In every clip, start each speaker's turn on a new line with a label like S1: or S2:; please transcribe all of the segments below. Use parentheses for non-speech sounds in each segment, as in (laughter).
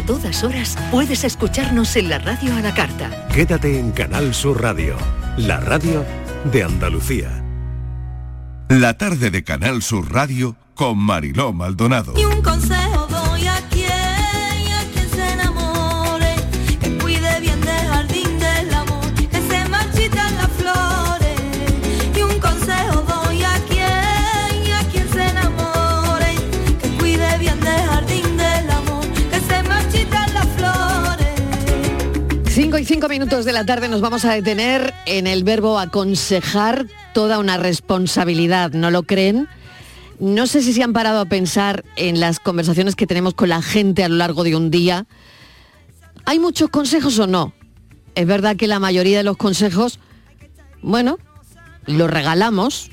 S1: A todas horas puedes escucharnos en la radio a la carta.
S2: Quédate en Canal Sur Radio, la radio de Andalucía.
S3: La tarde de Canal Sur Radio con Mariló Maldonado.
S4: Y un consejo y
S5: 5 minutos de la tarde nos vamos a detener en el verbo aconsejar toda una responsabilidad, ¿no lo creen? No sé si se han parado a pensar en las conversaciones que tenemos con la gente a lo largo de un día. ¿Hay muchos consejos o no? Es verdad que la mayoría de los consejos, bueno, los regalamos,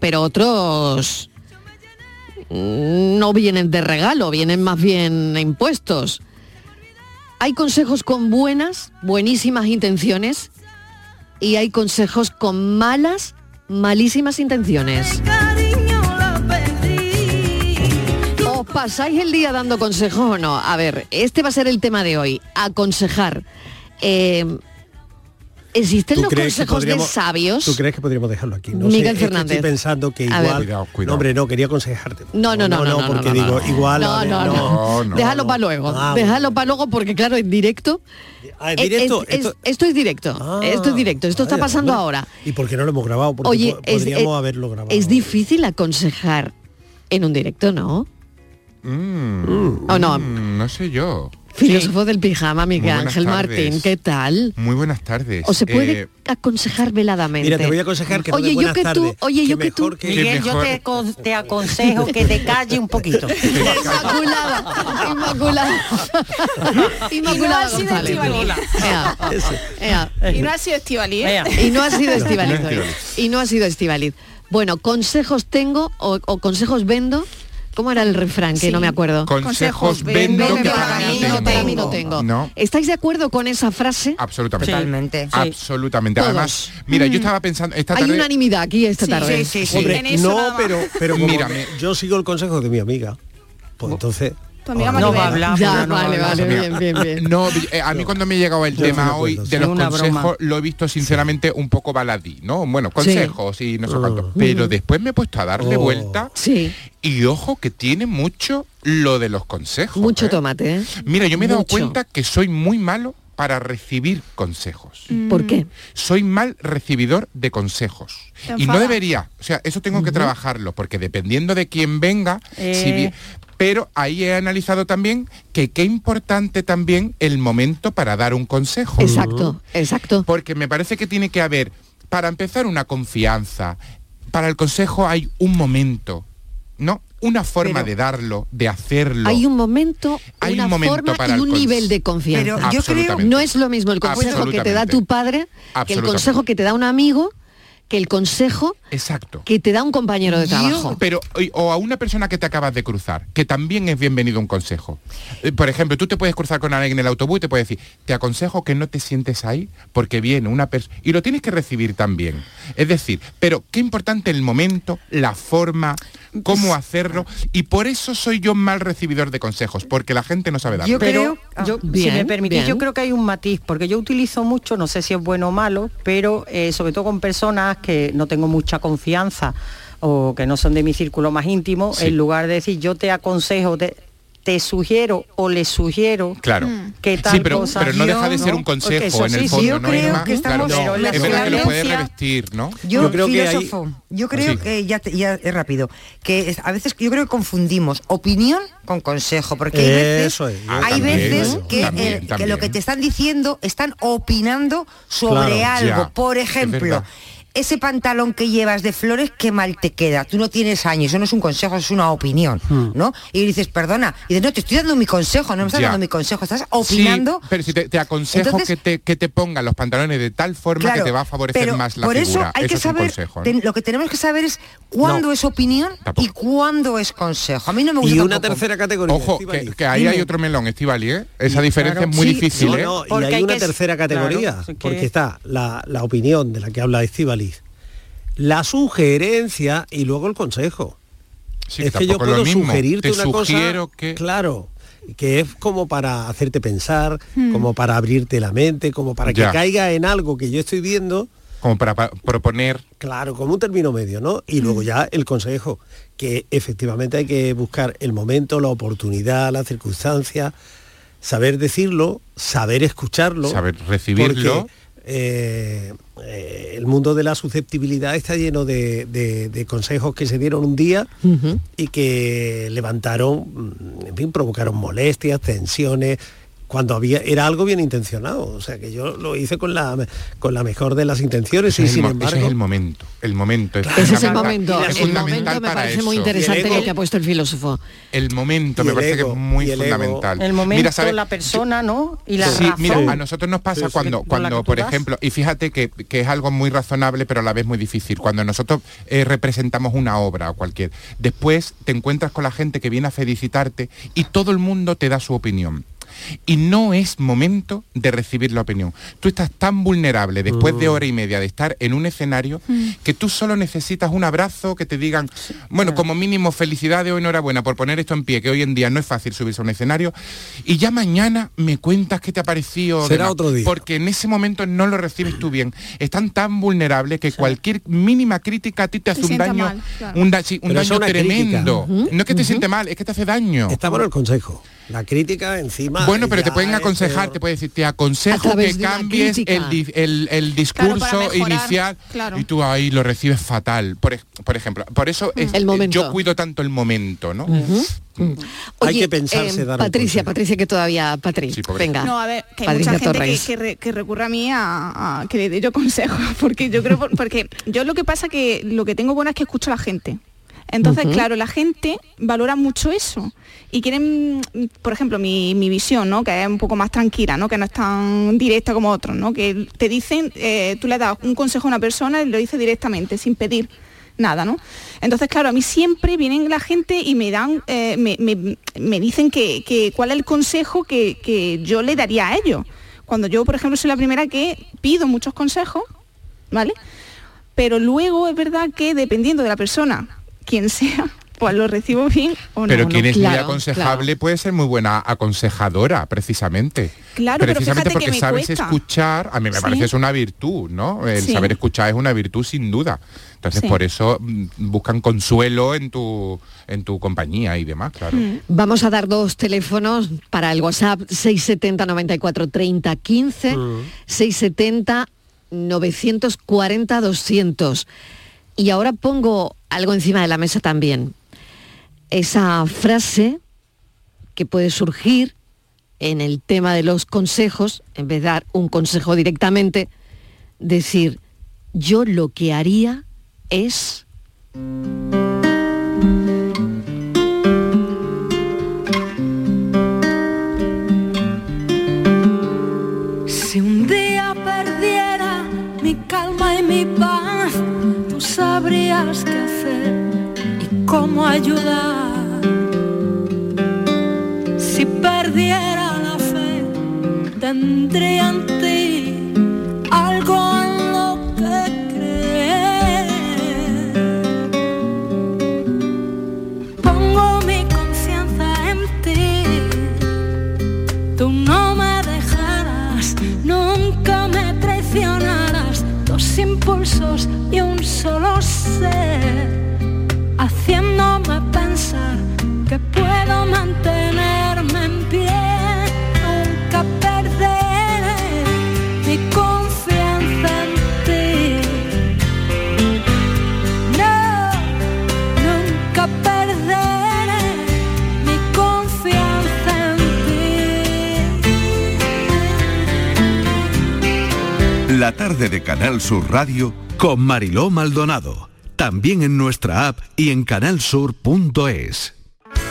S5: pero otros no vienen de regalo, vienen más bien impuestos. Hay consejos con buenas, buenísimas intenciones y hay consejos con malas, malísimas intenciones. ¿Os pasáis el día dando consejos o no? A ver, este va a ser el tema de hoy, aconsejar. Eh, ¿Existen
S6: ¿Tú
S5: los consejos de sabios?
S6: ¿Tú crees que podríamos dejarlo aquí? No
S5: Miguel
S6: sé, es que
S5: Fernández.
S6: Estoy pensando que
S5: ver.
S6: igual...
S5: Cuidado,
S6: No, hombre, no, quería aconsejarte.
S5: No, no, no, no, no,
S6: porque
S5: no,
S6: digo,
S5: no.
S6: igual...
S5: No, no, no. Déjalo para luego.
S6: Ah,
S5: Déjalo para luego porque claro, en directo.
S6: Ah, ¿en directo?
S5: Es- es-
S6: Esto-
S5: es directo. esto es directo. Esto está pasando
S6: bueno.
S5: ahora.
S6: ¿Y por qué no lo hemos grabado? Porque
S5: Oye,
S6: podríamos
S5: es-
S6: haberlo grabado.
S5: es difícil aconsejar en un directo, ¿no?
S7: Mm,
S5: ¿O no?
S7: mm, no sé yo.
S5: Filósofo del pijama, Miguel Ángel
S7: tardes.
S5: Martín, ¿qué tal?
S7: Muy buenas tardes.
S5: ¿O se puede
S7: Eh,
S5: aconsejar veladamente?
S6: Mira, te voy a aconsejar que no
S5: Oye, yo que tú, oye, yo
S6: que
S5: tú.
S6: que-
S8: Miguel, yo te, te aconsejo que te calle un poquito. (laughs)
S5: Inmaculada, Inmaculada. (laughs) Inmaculada
S9: ha sido
S5: González.
S9: Estivali.
S5: Ea, (laughs) ea.
S9: Y no ha sido Estivali, ¿eh?
S5: Y no ha sido
S9: No,
S5: Estivaliz
S9: no.
S5: Y no ha sido Estivaliz. Bueno, consejos tengo o, o consejos vendo. ¿Cómo era el refrán? Que
S7: Sí.
S5: no me acuerdo.
S7: Consejos vendo que para mí no
S5: para mí
S7: tengo.
S5: no tengo.
S7: No.
S5: ¿Estáis de acuerdo con esa frase?
S7: Absolutamente.
S8: Totalmente. Sí.
S7: Absolutamente.
S5: Todos.
S7: Además, mira, yo estaba pensando esta
S5: Hay
S7: tarde.
S5: unanimidad aquí esta
S7: Sí,
S5: tarde.
S7: sí, sí,
S6: Hombre,
S7: En eso
S6: no, pero, pero como
S7: Mírame.
S6: yo sigo el consejo de mi amiga, pues entonces...
S9: Tu amiga
S6: ahora-
S9: No va a hablar,
S5: Ya,
S9: no
S5: vale,
S9: va a
S5: vale, bien, bien, bien.
S7: No, eh, a mí cuando me ha llegado el
S6: Yo
S7: tema hoy de los
S6: broma.
S7: consejos, lo he visto sinceramente un poco baladí, ¿no? Bueno, consejos y no sé cuánto. Pero después me he puesto a darle
S6: Oh.
S7: vuelta
S5: Sí.
S7: y ojo que tiene mucho lo de los consejos.
S5: Mucho
S7: ¿eh?
S5: tomate, ¿eh?
S7: Mira, yo me he dado
S5: Mucho.
S7: cuenta que soy muy malo para recibir consejos.
S5: ¿Por qué?
S7: Soy mal recibidor de consejos. Y no debería, o sea, eso tengo que trabajarlo, porque dependiendo de quién venga,
S8: Eh.
S7: si vi- pero ahí he analizado también que qué importante también el momento para dar un consejo.
S5: Exacto, exacto.
S7: Porque me parece que tiene que haber, para empezar, una confianza. Para el consejo hay un momento, ¿no? Una forma
S5: Pero-
S7: de darlo, de hacerlo.
S5: Hay un momento,
S7: Hay
S5: una
S7: un momento
S5: forma
S7: para
S5: y un nivel de confianza.
S7: Pero yo creo-
S5: no es lo mismo el consejo que te da tu padre que el consejo que te da un amigo que el consejo
S7: Exacto.
S5: que te da un compañero de
S7: Yo-
S5: trabajo.
S7: pero o- a una persona que te acabas de cruzar, que también es bienvenido un consejo. Eh, Por ejemplo, tú te puedes cruzar con alguien en el autobús y te puede decir, te aconsejo que no te sientes ahí porque viene una persona y lo tienes que recibir también. Es decir, pero qué importante el momento, la forma, cómo hacerlo y por eso soy yo mal recibidor de consejos, porque la gente no sabe darlo.
S8: Yo creo, yo, si me permitís,
S5: bien.
S8: yo creo que hay un matiz, porque yo utilizo mucho, no sé si es bueno o malo, pero eh, sobre todo con personas que no tengo mucha confianza o que no son de mi círculo más íntimo,
S7: Sí.
S8: en lugar de decir yo te aconsejo, te, te sugiero o le sugiero
S7: Claro.
S8: que tal
S7: Sí, pero,
S8: cosa,
S7: pero no deja de
S8: ¿no?
S7: ser un consejo
S8: eso
S7: en el
S8: sí,
S7: fondo,
S8: yo
S7: ¿no?
S8: creo que estamos-
S7: Claro.
S8: la
S7: es verdad que lo puede
S8: violencia-
S7: revestir, ¿no?
S10: Yo,
S6: Yo creo que hay-
S10: filósofo, yo creo
S7: Sí.
S10: que ya, ya es rápido, que es- a veces yo creo que confundimos opinión con consejo, porque hay veces,
S6: Eso es, yo
S7: Ah,
S10: hay
S7: también,
S10: veces que,
S7: también,
S10: el- que
S7: también.
S10: lo que te están diciendo están opinando sobre
S6: Claro,
S10: algo.
S7: ya,
S10: Por ejemplo. Ese pantalón que llevas de flores, qué mal te queda. Tú no tienes años, eso no es un consejo, es una opinión,
S7: Hmm.
S10: ¿no? Y dices, perdona, y dices, no, te estoy dando mi consejo, no me estás
S7: Ya.
S10: dando mi consejo, estás opinando.
S7: Sí, pero si te, te aconsejo
S10: Entonces-
S7: que, te, que te pongan los pantalones de tal forma
S10: Claro,
S7: que te va a favorecer
S10: pero
S7: más la
S10: por
S7: figura.
S10: eso hay que
S7: es
S10: saber,
S7: consejo, ¿no?
S10: ten- lo que tenemos que saber es cuándo
S7: No.
S10: es opinión y cuándo es consejo. A mí no me gusta
S6: Y una
S10: tampoco.
S6: tercera categoría.
S7: Ojo, que, que ahí
S6: Dime.
S7: hay otro melón, Estivali, ¿eh? Esa diferencia
S6: Claro,
S7: es muy
S6: sí,
S7: difícil,
S6: no,
S7: ¿eh?
S6: y
S8: Porque
S6: hay
S8: hay
S6: una
S8: que-
S6: tercera categoría, porque está la, la opinión de la que habla Estivaliz, la sugerencia y luego el consejo.
S7: Sí,
S6: es que yo puedo sugerirte
S7: Te
S6: una cosa,
S7: que-
S6: claro, que es como para hacerte pensar,
S7: Hmm.
S6: como para abrirte la mente, como para que
S7: Ya.
S6: caiga en algo que yo estoy viendo,
S7: Como para pa- proponer
S6: claro, como un término medio, ¿no? Y luego ya el consejo, que efectivamente hay que buscar el momento, la oportunidad, la circunstancia, saber decirlo, saber escucharlo.
S7: Saber recibirlo.
S6: porque, eh, eh, el mundo de la susceptibilidad está lleno de, de- de consejos que se dieron un día y que levantaron, mm, en fin, provocaron molestias, tensiones, cuando había era algo bien intencionado. O sea que yo lo hice con la con la mejor de las intenciones
S7: Ese
S6: y sin embargo.
S7: ese es el momento, el momento.
S5: Ese es el
S7: fundamental-
S5: momento.
S7: es
S5: El
S7: fundamental
S5: momento me parece muy interesante
S6: ego-
S5: lo que ha puesto el filósofo.
S7: El momento me
S6: el
S7: parece que es muy
S6: el
S7: fundamental.
S8: El momento,
S7: Mira, ¿sabes?
S8: la persona, ¿no? Y la
S7: sí,
S8: razón.
S7: mira, a nosotros nos pasa
S6: Sí, sí.
S7: cuando, cuando por ejemplo, y fíjate que, que es algo muy razonable, pero a la vez muy difícil. Cuando nosotros eh, representamos una obra o cualquier, después te encuentras con la gente que viene a felicitarte y todo el mundo te da su opinión. Y no es momento de recibir la opinión. Tú estás tan vulnerable después
S6: Mm.
S7: de hora y media de estar en un escenario que tú solo necesitas un abrazo, que te digan, bueno, como mínimo felicidades o enhorabuena por poner esto en pie, que hoy en día no es fácil subirse a un escenario, y ya mañana me cuentas qué te ha parecido.
S6: Será
S7: demás.
S6: otro día.
S7: Porque en ese momento no lo recibes tú bien. Están tan vulnerables que cualquier mínima crítica a ti te hace un daño,
S9: mal, claro.
S7: un, da- sí, un
S6: Pero es
S7: daño tremendo. No es que te siente mal, es que te hace daño.
S6: Está bueno el consejo. La crítica encima.
S7: Bueno, pero te pueden aconsejar, te puede decir, te aconsejo que cambies el, el- el discurso
S9: Claro, para mejorar,
S7: inicial
S9: claro.
S7: y tú ahí lo recibes fatal. Por, ej- por ejemplo, por eso es-
S5: El momento.
S7: yo cuido tanto el momento, ¿no?
S6: Hay que pensarse dar un
S5: Patricia. Patricia, que todavía, Patri,
S7: Sí, pobre.
S5: venga.
S9: No, a ver, que hay
S5: Patricia
S9: mucha gente que,
S5: Torres.
S9: que, re- que recurre a mí a, a que le dé yo (laughs) consejos, porque yo creo, por- porque yo lo que pasa que lo que tengo bueno es que escucho a la gente. Entonces, claro, la gente valora mucho eso y quieren, por ejemplo, mi, mi visión, ¿no? Que es un poco más tranquila, ¿no? Que no es tan directa como otros, ¿no? Que te dicen, eh, tú le das un consejo a una persona y lo dice directamente, sin pedir nada, ¿no? Entonces, claro, a mí siempre vienen la gente y me dan, eh, me, me- me dicen que, que cuál es el consejo que, que yo le daría a ellos. Cuando yo, por ejemplo, soy la primera que pido muchos consejos, ¿vale? Pero luego es verdad que dependiendo de la persona, quien sea, pues lo recibo bien o no.
S7: Pero
S9: ¿no?
S7: quien es muy
S5: Claro,
S7: aconsejable puede ser muy buena aconsejadora, precisamente.
S9: Claro, pero
S7: precisamente
S9: que
S7: porque
S9: me
S7: sabes
S9: cuesta.
S7: escuchar, a mí me
S9: Sí.
S7: parece es una virtud, ¿no? El
S9: Sí.
S7: saber escuchar es una virtud sin duda. Entonces
S9: Sí.
S7: por eso mm, buscan consuelo en tu en tu compañía y demás, claro.
S9: Mm.
S5: Vamos a dar dos teléfonos para el WhatsApp 670 94 30 15, 670 940 200. Y ahora pongo algo encima de la mesa también. Esa frase que puede surgir en el tema de los consejos, en vez de dar un consejo directamente, decir, yo lo que haría es...
S11: Si un día perdiera mi calma y mi paz, sabrías qué hacer y cómo ayudar. Si perdiera la fe, tendría en ti algo en lo que creer. Pongo mi confianza en ti. Tú no me dejarás, nunca me impulsos y un solo ser, haciéndome pensar que puedo mantenerme
S12: La tarde de Canal Sur Radio
S3: Con Mariló Maldonado. También en nuestra app y en canalsur.es.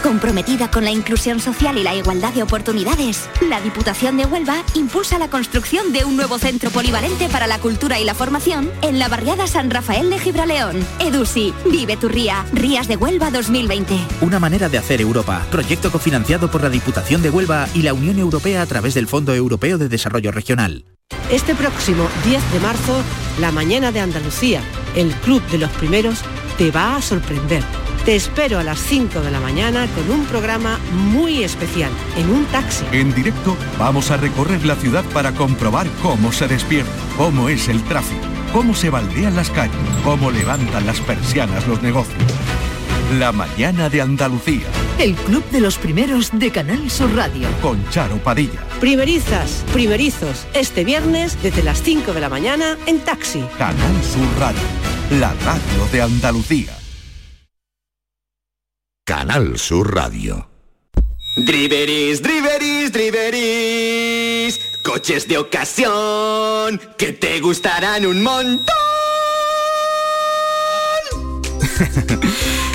S13: Comprometida con la inclusión social y la igualdad de oportunidades, la Diputación de Huelva impulsa la construcción de un nuevo centro polivalente para la cultura y la formación en la barriada San Rafael de Gibraleón. EDUSI, vive tu ría, Rías de Huelva 2020.
S14: Una manera de hacer Europa. Proyecto cofinanciado por la Diputación de Huelva y la Unión Europea a través del Fondo Europeo de Desarrollo Regional.
S15: Este próximo 10 de marzo, la mañana de Andalucía, el Club de los Primeros, te va a sorprender. Te espero a las 5 de la mañana con un programa muy especial, en un taxi.
S3: En directo vamos a recorrer la ciudad para comprobar cómo se despierta, cómo es el tráfico, cómo se baldean las calles, cómo levantan las persianas los negocios. La mañana de Andalucía
S1: El Club de los Primeros de Canal Sur Radio.
S3: con Charo Padilla.
S15: Primerizas, primerizos, este viernes desde las 5 de la mañana en taxi.
S3: Canal Sur Radio, la radio de Andalucía.
S16: Canal Sur Radio.
S17: Driveris, driveris, driveris. Coches de ocasión que te gustarán un montón. (laughs)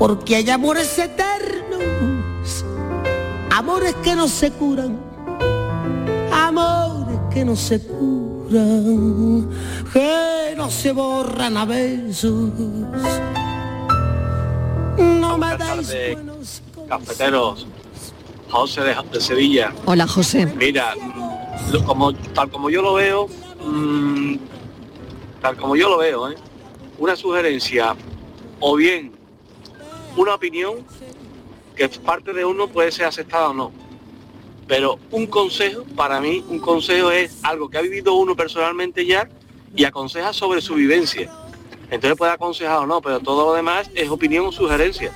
S4: porque hay amores eternos, amores que no se curan, amores que no se curan, que no se borran a besos. No me deis
S18: tardes, cafeteros. José de, de Sevilla.
S5: Hola, José.
S18: Mira, lo- como, tal como yo lo veo, mm, tal como yo lo veo, ¿eh? una sugerencia o bien una opinión que parte de uno puede ser aceptada o no. Pero un consejo, para mí, un consejo es algo que ha vivido uno personalmente ya y aconseja sobre su vivencia. Entonces puede aconsejar o no, pero todo lo demás es opinión o sugerencia.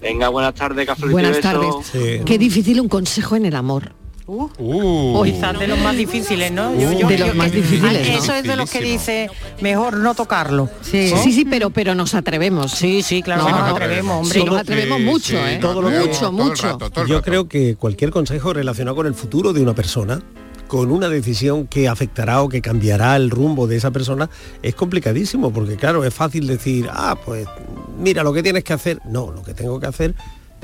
S18: Venga, buenas tardes, café
S5: Buenas tardes. Qué difícil un consejo en el amor.
S8: Uh, Quizás de los más difíciles, ¿no?
S5: De los más difíciles, ¿no?
S8: Eso es de los que dice, mejor no tocarlo.
S5: Sí, sí, sí, pero, pero nos atrevemos.
S8: Sí, sí, claro que nos atrevemos, hombre.
S5: Sí, nos atrevemos mucho, ¿eh?
S6: Todo lo que-
S5: mucho, mucho.
S6: Yo creo que cualquier consejo relacionado con el futuro de una persona, con una decisión que afectará o que cambiará el rumbo de esa persona, es complicadísimo, porque claro, es fácil decir, ah, pues mira lo que tienes que hacer. No, lo que tengo que hacer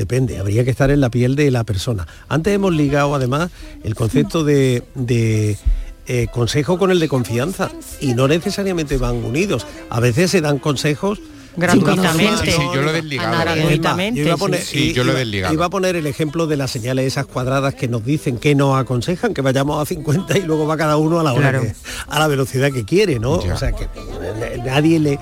S6: depende, habría que estar en la piel de la persona. Antes hemos ligado además el concepto de, de, eh, consejo con el de confianza y no necesariamente van unidos. A veces se dan consejos
S8: Gratuitamente.
S7: Sí, yo lo he desligado.
S8: Gratuitamente,
S6: yo iba a poner,
S7: sí, yo lo he desligado.
S6: Iba a poner el ejemplo de las señales esas cuadradas que nos dicen que nos aconsejan que vayamos a 50 y luego va cada uno a la hora
S7: Claro.
S6: que- a la velocidad que quiere, ¿no?
S7: Ya.
S6: O sea que nadie le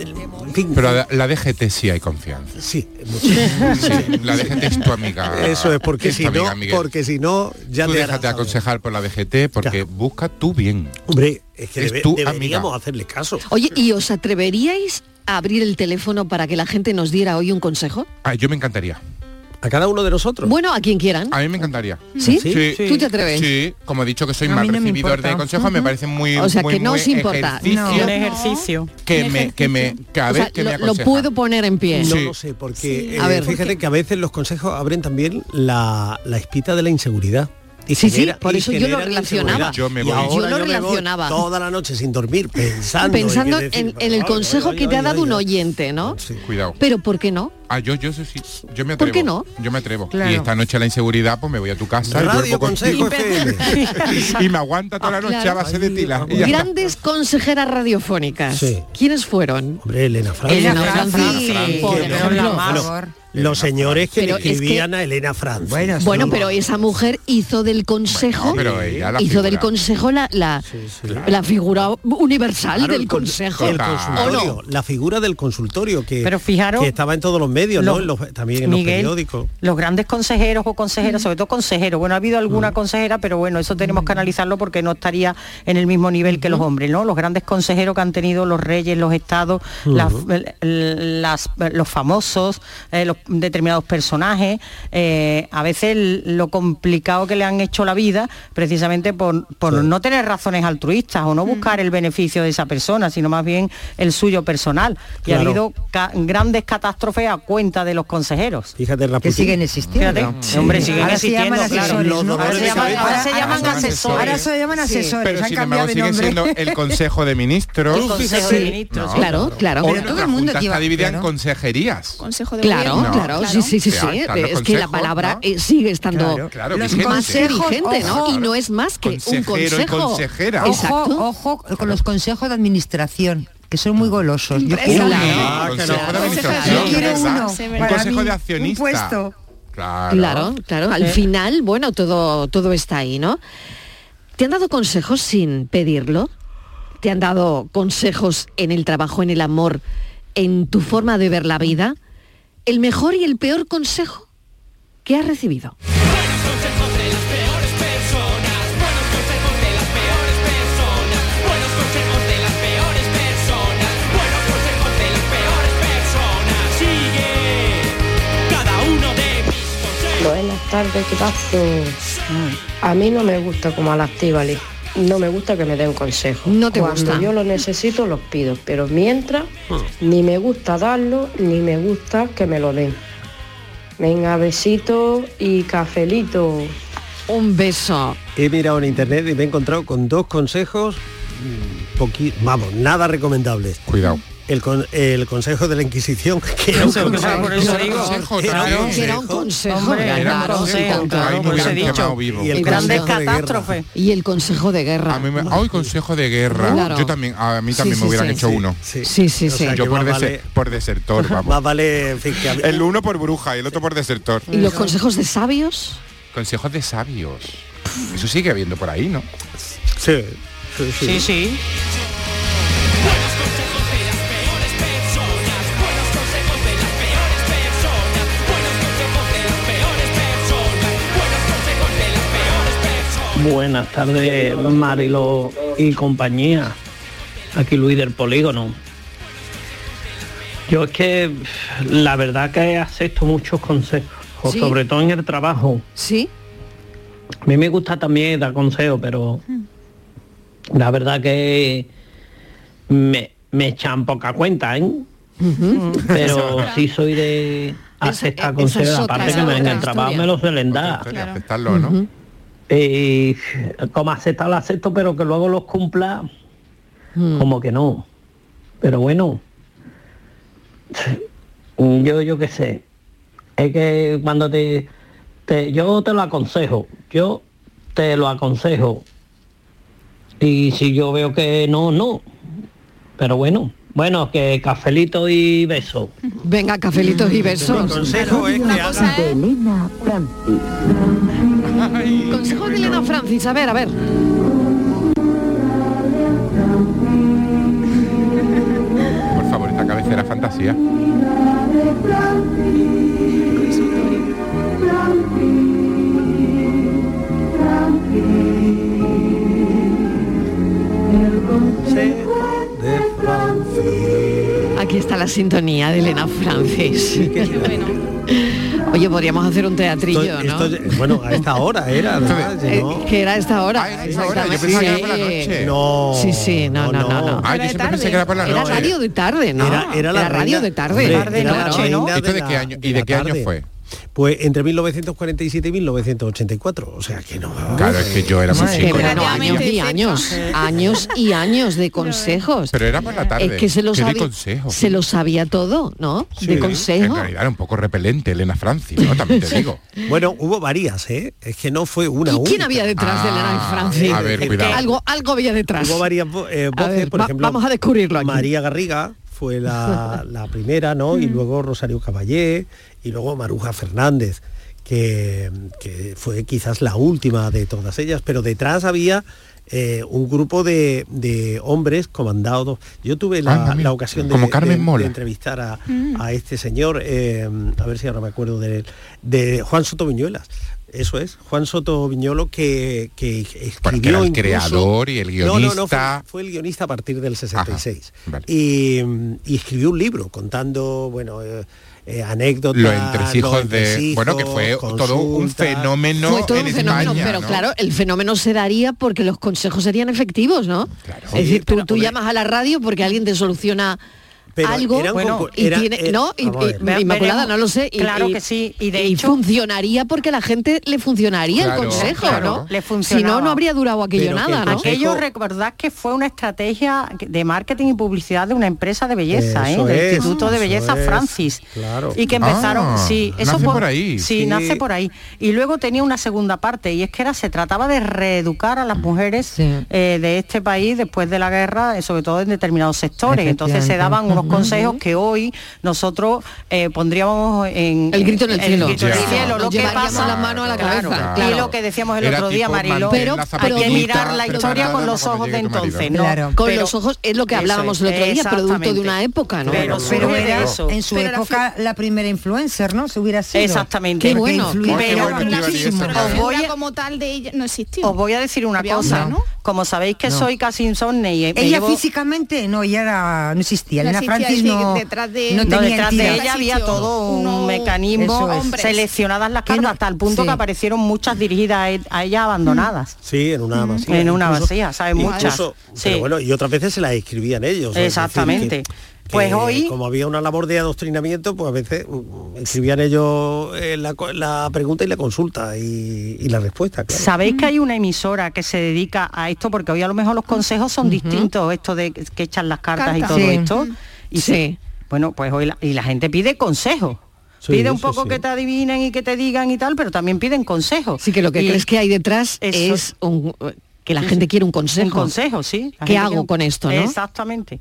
S6: en fin,
S7: Pero la, la DGT sí hay confianza.
S6: Sí,
S7: Sí, la DGT es tu amiga.
S6: Eso es porque
S7: es
S6: si no,
S7: amiga,
S6: porque si no ya
S7: Tú
S6: te
S7: déjate
S6: harás-
S7: aconsejar por la DGT porque busca tu bien.
S6: Hombre, es que
S7: Es
S6: debe-
S7: tu
S6: deberíamos
S7: amiga.
S6: hacerle caso.
S5: Oye, ¿y os atreveríais a abrir el teléfono para que la gente nos diera hoy un consejo?
S7: Ah, yo me encantaría.
S6: A cada uno de nosotros.
S5: Bueno, a quien quieran.
S7: A mí me encantaría.
S5: ¿Sí? ¿Tú te atreves?
S7: Sí, como he dicho que soy
S5: A
S7: mal
S5: no
S7: recibidor de consejos, me parece muy
S5: O sea,
S7: muy,
S5: que no os importa.
S7: ejercicio
S5: No. Un
S8: ejercicio.
S7: que
S5: Un
S7: me que me cada
S5: O
S7: vez
S5: sea,
S7: que me
S5: lo, puedo poner en pie.
S6: No lo sé, porque eh,
S5: A ver.
S6: fíjate que a veces los consejos abren también la, la espita de la inseguridad. Y
S5: Sí, sí,
S6: genera-
S5: por
S6: y
S5: eso yo lo relacionaba. Yo me
S6: Y
S5: voy.
S6: ahora
S5: Yo lo
S6: me voy
S5: relacionaba.
S6: toda la noche sin dormir pensando,
S5: Pensando
S6: decir,
S5: en, en el
S6: "Ay,
S5: consejo que te ha dado un
S6: ay".
S5: oyente, ¿no?
S7: Cuidado.
S5: Pero ¿por qué no?
S7: Ah, yo, yo, sí, sí, yo me atrevo.
S5: ¿Por qué no?
S7: Yo me atrevo.
S5: Claro.
S7: Y esta noche la inseguridad, pues me voy a tu casa y
S6: Radio. Consejo (laughs)
S7: y me aguanta toda la noche
S5: Claro.
S7: a base de tila. está.
S5: Grandes consejeras radiofónicas.
S6: Sí.
S5: ¿Quiénes fueron?
S6: Hombre, Elena Francis.
S5: Elena Francis, por ejemplo.
S6: Los señores que le
S5: es que-
S6: a Elena Francis.
S5: Bueno, pero esa mujer hizo del consejo,
S6: Bueno,
S5: hizo del consejo la, la, la figura universal
S6: Claro,
S5: del
S6: el con-
S5: consejo.
S6: El
S5: ¿O no?
S6: la figura del consultorio que,
S8: Pero fijaros-
S6: que estaba en todos los medios, ¿no?
S8: Los-
S6: En los- también en los
S8: Miguel,
S6: periódicos.
S8: Los grandes consejeros o consejeras, sobre todo consejeros, bueno, ha habido alguna consejera, pero bueno, eso tenemos que analizarlo porque no estaría en el mismo nivel que los hombres, ¿no? Los grandes consejeros que han tenido los reyes, los estados, las- las- los famosos, eh, los determinados personajes, eh, a veces lo complicado que le han hecho la vida, precisamente por, por no tener razones altruistas o no buscar el beneficio de esa persona, sino más bien el suyo personal. Y ha
S6: Claro.
S8: habido ca- grandes catástrofes a cuenta de los consejeros.
S6: Fíjate, Raputín.
S10: siguen existiendo.
S8: Fíjate, hombre, siguen
S10: Ahora se
S8: existiendo,
S10: llaman
S8: claro.
S10: asesores, ¿no?
S8: Ahora se llaman, ahora se llaman asesores.
S10: Ahora se llaman asesores,
S7: Pero
S10: han
S7: sin embargo
S10: de
S7: sigue siendo el Consejo de Ministros.
S8: El Consejo de Ministros, sí.
S5: Claro, claro. Pero todo el mundo
S7: está dividida en
S5: claro.
S7: consejerías.
S9: Consejo de
S5: Claro, claro, sí, sí, sí, sí.
S7: Los
S5: Es que la palabra
S7: ¿no?
S5: eh, sigue estando
S7: Claro, claro,
S10: Los
S7: vigente.
S10: consejos,
S5: ¿no? Y no es más que un
S7: y
S5: consejo.
S7: consejera.
S5: Exacto.
S10: Ojo, ojo con los consejos de administración, que son muy golosos. Yo quiero uno.
S7: Ah. Un consejo de
S10: un
S7: accionista.
S10: puesto.
S7: Claro.
S5: Claro, claro. Al
S7: Eh.
S5: final, bueno, todo, todo está ahí, ¿no? ¿Te han dado consejos sin pedirlo? ¿Te han dado consejos en el trabajo, en el amor, en tu forma de ver la vida? ¿El mejor y el peor consejo que has recibido?
S19: Buenas tardes, ¿qué pasó? A mí no me gusta como a la Estíbaliz. No me gusta que me den consejos.
S5: No te
S19: Cuando
S5: gusta.
S19: yo lo necesito, los pido. Pero mientras, ni me gusta darlo, ni me gusta que me lo den. Venga, besito y cafelito.
S5: Un beso.
S6: He mirado en internet y me he encontrado con dos consejos, mm, vamos, nada recomendables.
S7: Cuidado.
S6: El, con- el consejo de la Inquisición, que era un consejo. Era un consejo. Y el
S8: Grandes
S6: consejo de guerra.
S8: catástrofes.
S5: Y el consejo de guerra.
S7: A mí me, hoy consejo de guerra.
S5: Claro.
S7: Yo también, a mí también
S5: sí,
S7: me hubieran
S5: sí.
S7: hecho
S5: Sí,
S7: uno.
S6: Sí,
S5: Sí, sí,
S6: O sea,
S7: Yo por,
S6: más
S7: dese-
S6: vale-
S7: por desertor, (laughs) vamos.
S6: Más vale, en fin, que a mí-
S7: El uno por bruja y el otro por desertor.
S5: ¿Y los consejos de sabios?
S7: Consejos de sabios. Eso sigue habiendo por ahí, ¿no?
S6: Sí, sí, sí.
S20: Buenas tardes, Marilo y compañía. Aquí Luis del Polígono. Yo es que la verdad que acepto muchos consejos,
S5: Sí.
S20: sobre todo en el trabajo.
S5: Sí.
S20: A mí me gusta también dar consejos, pero la verdad que me, me echan poca cuenta, ¿eh? (laughs) Pero sí soy de aceptar
S5: es
S20: consejos, aparte que me en el trabajo me lo suelen dar.
S7: Historia, aceptarlo, ¿no?
S20: Y como aceptar lo acepto, pero que luego los cumpla, como que no. Pero bueno, yo yo qué sé, es que cuando te, te- yo te lo aconsejo, yo te lo aconsejo. Y si yo veo que no, no. Pero bueno, bueno, que cafelito y beso.
S5: Venga, cafelitos y besos.
S6: Mi consejo es que
S9: Una
S5: Consejo de Elena Francis, a ver, a ver.
S7: Por favor, esta cabecera fantasía.
S5: Aquí está la sintonía de Elena Francis. (laughs) Oye, podríamos hacer un teatrillo,
S6: Esto-
S5: ¿no?
S6: bueno, a esta hora era, (laughs) además,
S5: Eh,
S6: ¿no?
S5: que era a esta hora.
S7: Ah, era a esta hora, yo pensaba que era por la noche.
S6: No.
S5: Sí, sí, no, no, no. no.
S7: Ah, yo siempre pensé que era por la
S5: Era
S7: noche.
S5: radio de tarde, ¿no?
S6: Era- era la
S5: radio
S6: reina-
S5: de tarde.
S6: hombre,
S8: Tarde,
S6: era la
S8: noche, ¿no?
S6: reina
S7: ¿Esto de
S6: la-
S7: qué año? ¿Y de qué año fue?
S6: Pues entre 1947 y 1984, o sea que no.
S7: Claro, es que yo era
S5: que
S7: chico.
S5: años y años, años y años de (laughs) consejos.
S7: Pero era por la tarde.
S5: Es que se lo
S7: ¿Qué de
S5: sabía,
S7: consejos?
S5: se lo sabía todo, ¿no? De
S7: En
S5: consejo.
S7: realidad era un poco repelente Elena Francis, ¿no? También te digo.
S6: Bueno, hubo varias, ¿eh? Es que no fue una
S5: ¿Y
S6: única.
S5: quién había detrás de Elena y Francis?
S7: a ver, cuidado.
S5: Algo, algo había detrás.
S6: Hubo varias eh, voces,
S5: ver,
S6: por
S5: va-
S6: ejemplo.
S5: vamos a descubrirlo aquí.
S6: María Garriga fue la, (laughs) la primera, ¿no? Y luego Rosario Caballé y luego Maruja Fernández, que, que fue quizás la última de todas ellas, pero detrás había eh, un grupo de, de hombres comandados. Yo tuve la, la ocasión de,
S7: como Carmen
S6: de-
S7: Mola.
S6: de entrevistar a,
S7: Mm.
S6: a este señor, eh, a ver si ahora me acuerdo de él, de Juan Soto Viñuelas. Eso es, Juan Soto Viñolo que, que escribió
S7: era el
S6: incluso-
S7: creador y el
S6: No, no, no, fue,
S7: guionista.
S6: fue el guionista a partir del 66.
S7: vale.
S6: y, y escribió un libro contando, bueno, eh, eh, anécdotas.
S7: Los entresijos
S6: los
S7: de... Bueno, que fue todo un fenómeno
S5: Fue todo
S7: en
S5: un fenómeno,
S7: España,
S5: pero
S7: ¿no?
S5: claro, el fenómeno se daría porque los consejos serían efectivos, ¿no? Es decir, tú, tú llamas a la radio porque alguien te soluciona
S6: Pero
S5: algo
S6: eran
S5: bueno, y
S6: era-
S5: tiene,
S6: eh,
S5: no, y, y- Inmaculada, no lo sé. y-
S8: Claro
S5: y-
S8: que sí, y de
S5: y
S8: hecho-
S5: funcionaría porque la gente le funcionaría
S8: Claro,
S5: el consejo,
S8: claro.
S5: ¿no?
S8: Le
S5: si no, no habría durado aquello nada, ¿no?
S8: Aquello recordad que fue una estrategia de marketing y publicidad de una empresa de belleza, ¿eh? Del
S6: es,
S8: Instituto de Belleza
S6: es,
S8: Francis.
S6: claro.
S8: Y que empezaron,
S7: Ah,
S8: sí, eso
S7: nace
S8: fue-
S7: por ahí.
S8: Sí,
S7: Sí.
S8: nace por ahí. Y luego tenía una segunda parte y es que era se trataba de reeducar a las mujeres eh, de este país después de la guerra, eh, sobre todo en determinados sectores. Entonces se daban unos Consejos que hoy nosotros eh, pondríamos en
S5: El grito en el cielo.
S8: grito en el
S5: Ya.
S8: cielo. Lo que pasa,
S5: la mano a la
S8: claro,
S5: cabeza,
S8: Y
S5: claro.
S8: lo que decíamos el
S7: Era
S8: otro día, Marilo,
S7: la
S8: hay que mirar la historia con los ojos de entonces. ¿no?
S10: Claro.
S5: Con
S8: Pero-
S5: los ojos, es lo que hablábamos
S8: es,
S5: el otro día, producto de una época, ¿no?
S8: Pero,
S10: Pero era
S8: eso.
S10: en su
S8: Pero
S10: época la primera influencer, ¿no? Se hubiera sido.
S8: Exactamente.
S5: Qué bueno,
S8: Pero
S9: Pero la como tal de ella no existió.
S8: Os voy a decir una cosa. Como sabéis que soy casi insomne y
S10: Ella físicamente no, ella era, no existía.
S9: No
S10: Elena
S9: existía,
S10: Francis no,
S9: detrás de-
S10: no
S8: No,
S10: tenía
S8: detrás de
S10: entidad.
S8: ella había todo un mecanismo
S10: es.
S8: seleccionadas las cartas hasta el punto
S10: sí.
S8: que aparecieron muchas dirigidas a ella abandonadas.
S6: Sí, en una vacía.
S8: En una
S6: incluso-
S8: vacía, ¿sabes? Muchas.
S6: incluso-
S8: Sí.
S6: Pero bueno, y otras veces se las escribían ellos.
S8: Exactamente.
S6: que-
S8: Pues hoy-
S6: Como había una labor de adoctrinamiento, pues a veces mm, escribían ellos eh, la, pregunta y la consulta y, y la respuesta, claro.
S8: ¿Sabéis que hay una emisora que se dedica a esto? Porque hoy a lo mejor los consejos son distintos, esto de que echan las cartas y todo
S10: Sí.
S8: esto. Y se- bueno, pues hoy la, y la gente pide consejos.
S6: Sí,
S8: pide un
S6: sí,
S8: poco
S6: sí.
S8: que te adivinen y que te digan y tal, pero también piden consejos.
S5: Sí, que lo que
S8: Y
S5: crees que hay detrás
S8: eso-
S5: es un- que la
S8: Sí,
S5: gente
S8: sí.
S5: quiere un consejo.
S8: Un consejo, sí. La
S5: ¿Qué hago
S8: quiere
S5: con esto, no?
S8: Exactamente.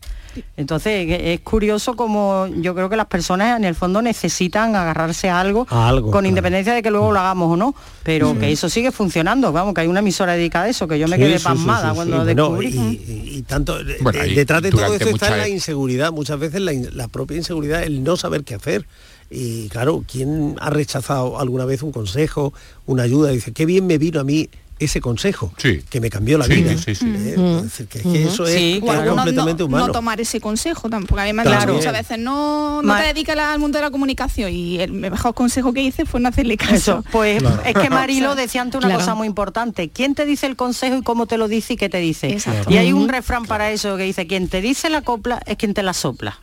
S8: Entonces, e- es curioso como yo creo que las personas en el fondo necesitan agarrarse a algo,
S6: A algo,
S8: con
S6: claro.
S8: independencia de que luego lo hagamos o no, pero que eso sigue funcionando. Vamos, que hay una emisora dedicada a eso, que yo me
S6: Sí,
S8: quedé
S6: sí,
S8: pasmada
S6: sí, sí,
S8: cuando
S6: sí. Bueno,
S8: descubrí.
S6: y, y- y tanto
S7: Bueno,
S6: de-
S7: y
S6: detrás de todo eso está la
S7: e-
S6: inseguridad muchas veces la, in- la propia inseguridad el no saber qué hacer y claro quién ha rechazado alguna vez un consejo una ayuda dice qué bien me vino a mí ese consejo
S7: Sí.
S6: que me cambió la
S7: Sí,
S6: vida
S7: sí, sí.
S6: ¿eh?
S5: Mm.
S6: Es decir, que, que eso es, completamente
S9: no,
S6: humano
S9: no tomar ese consejo tampoco. A mí me han
S6: Claro.
S9: dicho muchas veces, no, no te dedicas al mundo de la comunicación y el mejor consejo que hice fue no hacerle caso.
S8: Eso, pues
S6: Claro.
S8: es que Marilo decía antes una
S5: Claro.
S8: cosa muy importante. ¿Quién te dice el consejo y cómo te lo dice y qué te dice?
S9: Exacto.
S8: Y hay un refrán para eso que dice, quien te dice la copla es quien te la sopla.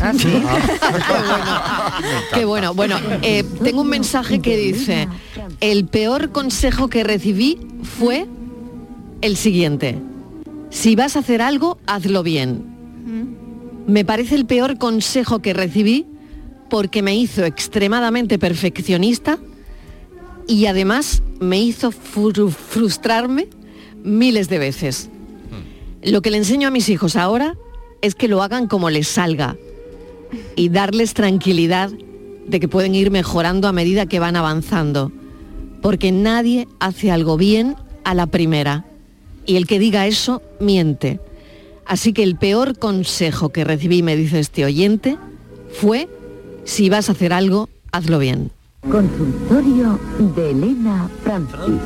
S10: Ah, sí.
S5: Qué bueno. Bueno, eh, tengo un mensaje que dice, el peor consejo que recibí fue el siguiente. Si vas a hacer algo, hazlo bien. Me parece el peor consejo que recibí porque me hizo extremadamente perfeccionista y además me hizo fru- frustrarme miles de veces. Lo que le enseño a mis hijos ahora es que lo hagan como les salga y darles tranquilidad de que pueden ir mejorando a medida que van avanzando, porque nadie hace algo bien a la primera y el que diga eso miente. Así que el peor consejo que recibí, me dice este oyente, fue, si vas a hacer algo, hazlo bien.
S11: Consultorio de Elena Francis.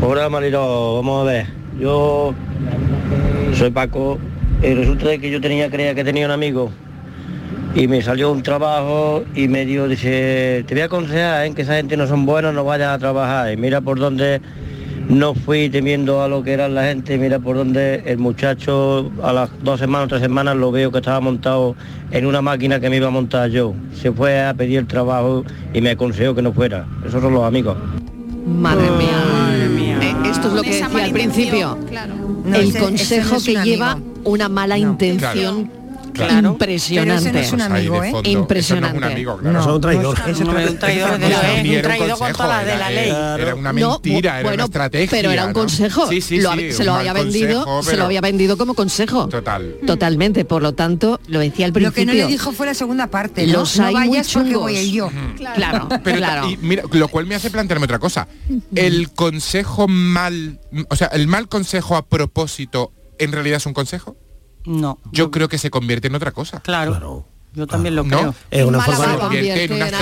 S20: Hola Marilo, vamos a ver. Yo soy Paco y resulta que yo tenía creía que tenía un amigo y me salió un trabajo y me dio, dice, te voy a aconsejar en que esa gente no son buenos, no vayas a trabajar y mira por dónde no fui temiendo a lo que era la gente, mira por donde el muchacho a las dos semanas, tres semanas lo veo que estaba montado en una máquina que me iba a montar yo. Se fue a pedir el trabajo y me aconsejó que no fuera. Esos son los amigos.
S5: Madre mía. Esto es lo que decía al principio.
S9: claro.
S10: No,
S5: el
S10: ese-
S5: consejo
S10: ese no es
S5: que lleva una mala intención
S10: Claro.
S5: Impresionante.
S10: Pero ese no es un amigo, ¿eh?
S5: Impresionante.
S7: No es un amigo, claro.
S6: No, son un traidor.
S8: No, es un traidor de la ley,
S7: era
S8: un traidor con
S7: consejo,
S8: todas las de la ley.
S7: Era, era una
S5: No,
S7: mentira, era
S5: bueno,
S7: una estrategia.
S5: pero era un
S7: ¿no?
S5: consejo.
S7: Sí, sí,
S5: Lo
S7: sí,
S5: hab- se lo había vendido,
S7: consejo,
S5: se lo había vendido como consejo.
S7: Total.
S5: Totalmente, por lo tanto, lo decía al
S10: Lo
S5: principio.
S10: que no le dijo fue la segunda parte, ¿no?
S5: Los
S10: no
S5: hay
S10: vayas porque voy yo.
S5: Claro, (laughs)
S7: Pero,
S5: claro.
S7: y mira, lo cual me hace plantearme otra cosa. El consejo mal, o sea, el mal consejo a propósito, ¿en realidad es un consejo?
S8: No.
S7: Yo creo que se convierte en otra cosa.
S8: Claro. Yo también lo
S7: ¿No?
S8: creo.
S6: Es una
S5: Mala
S6: forma
S5: se
S6: de...
S5: convierte
S7: en una
S5: en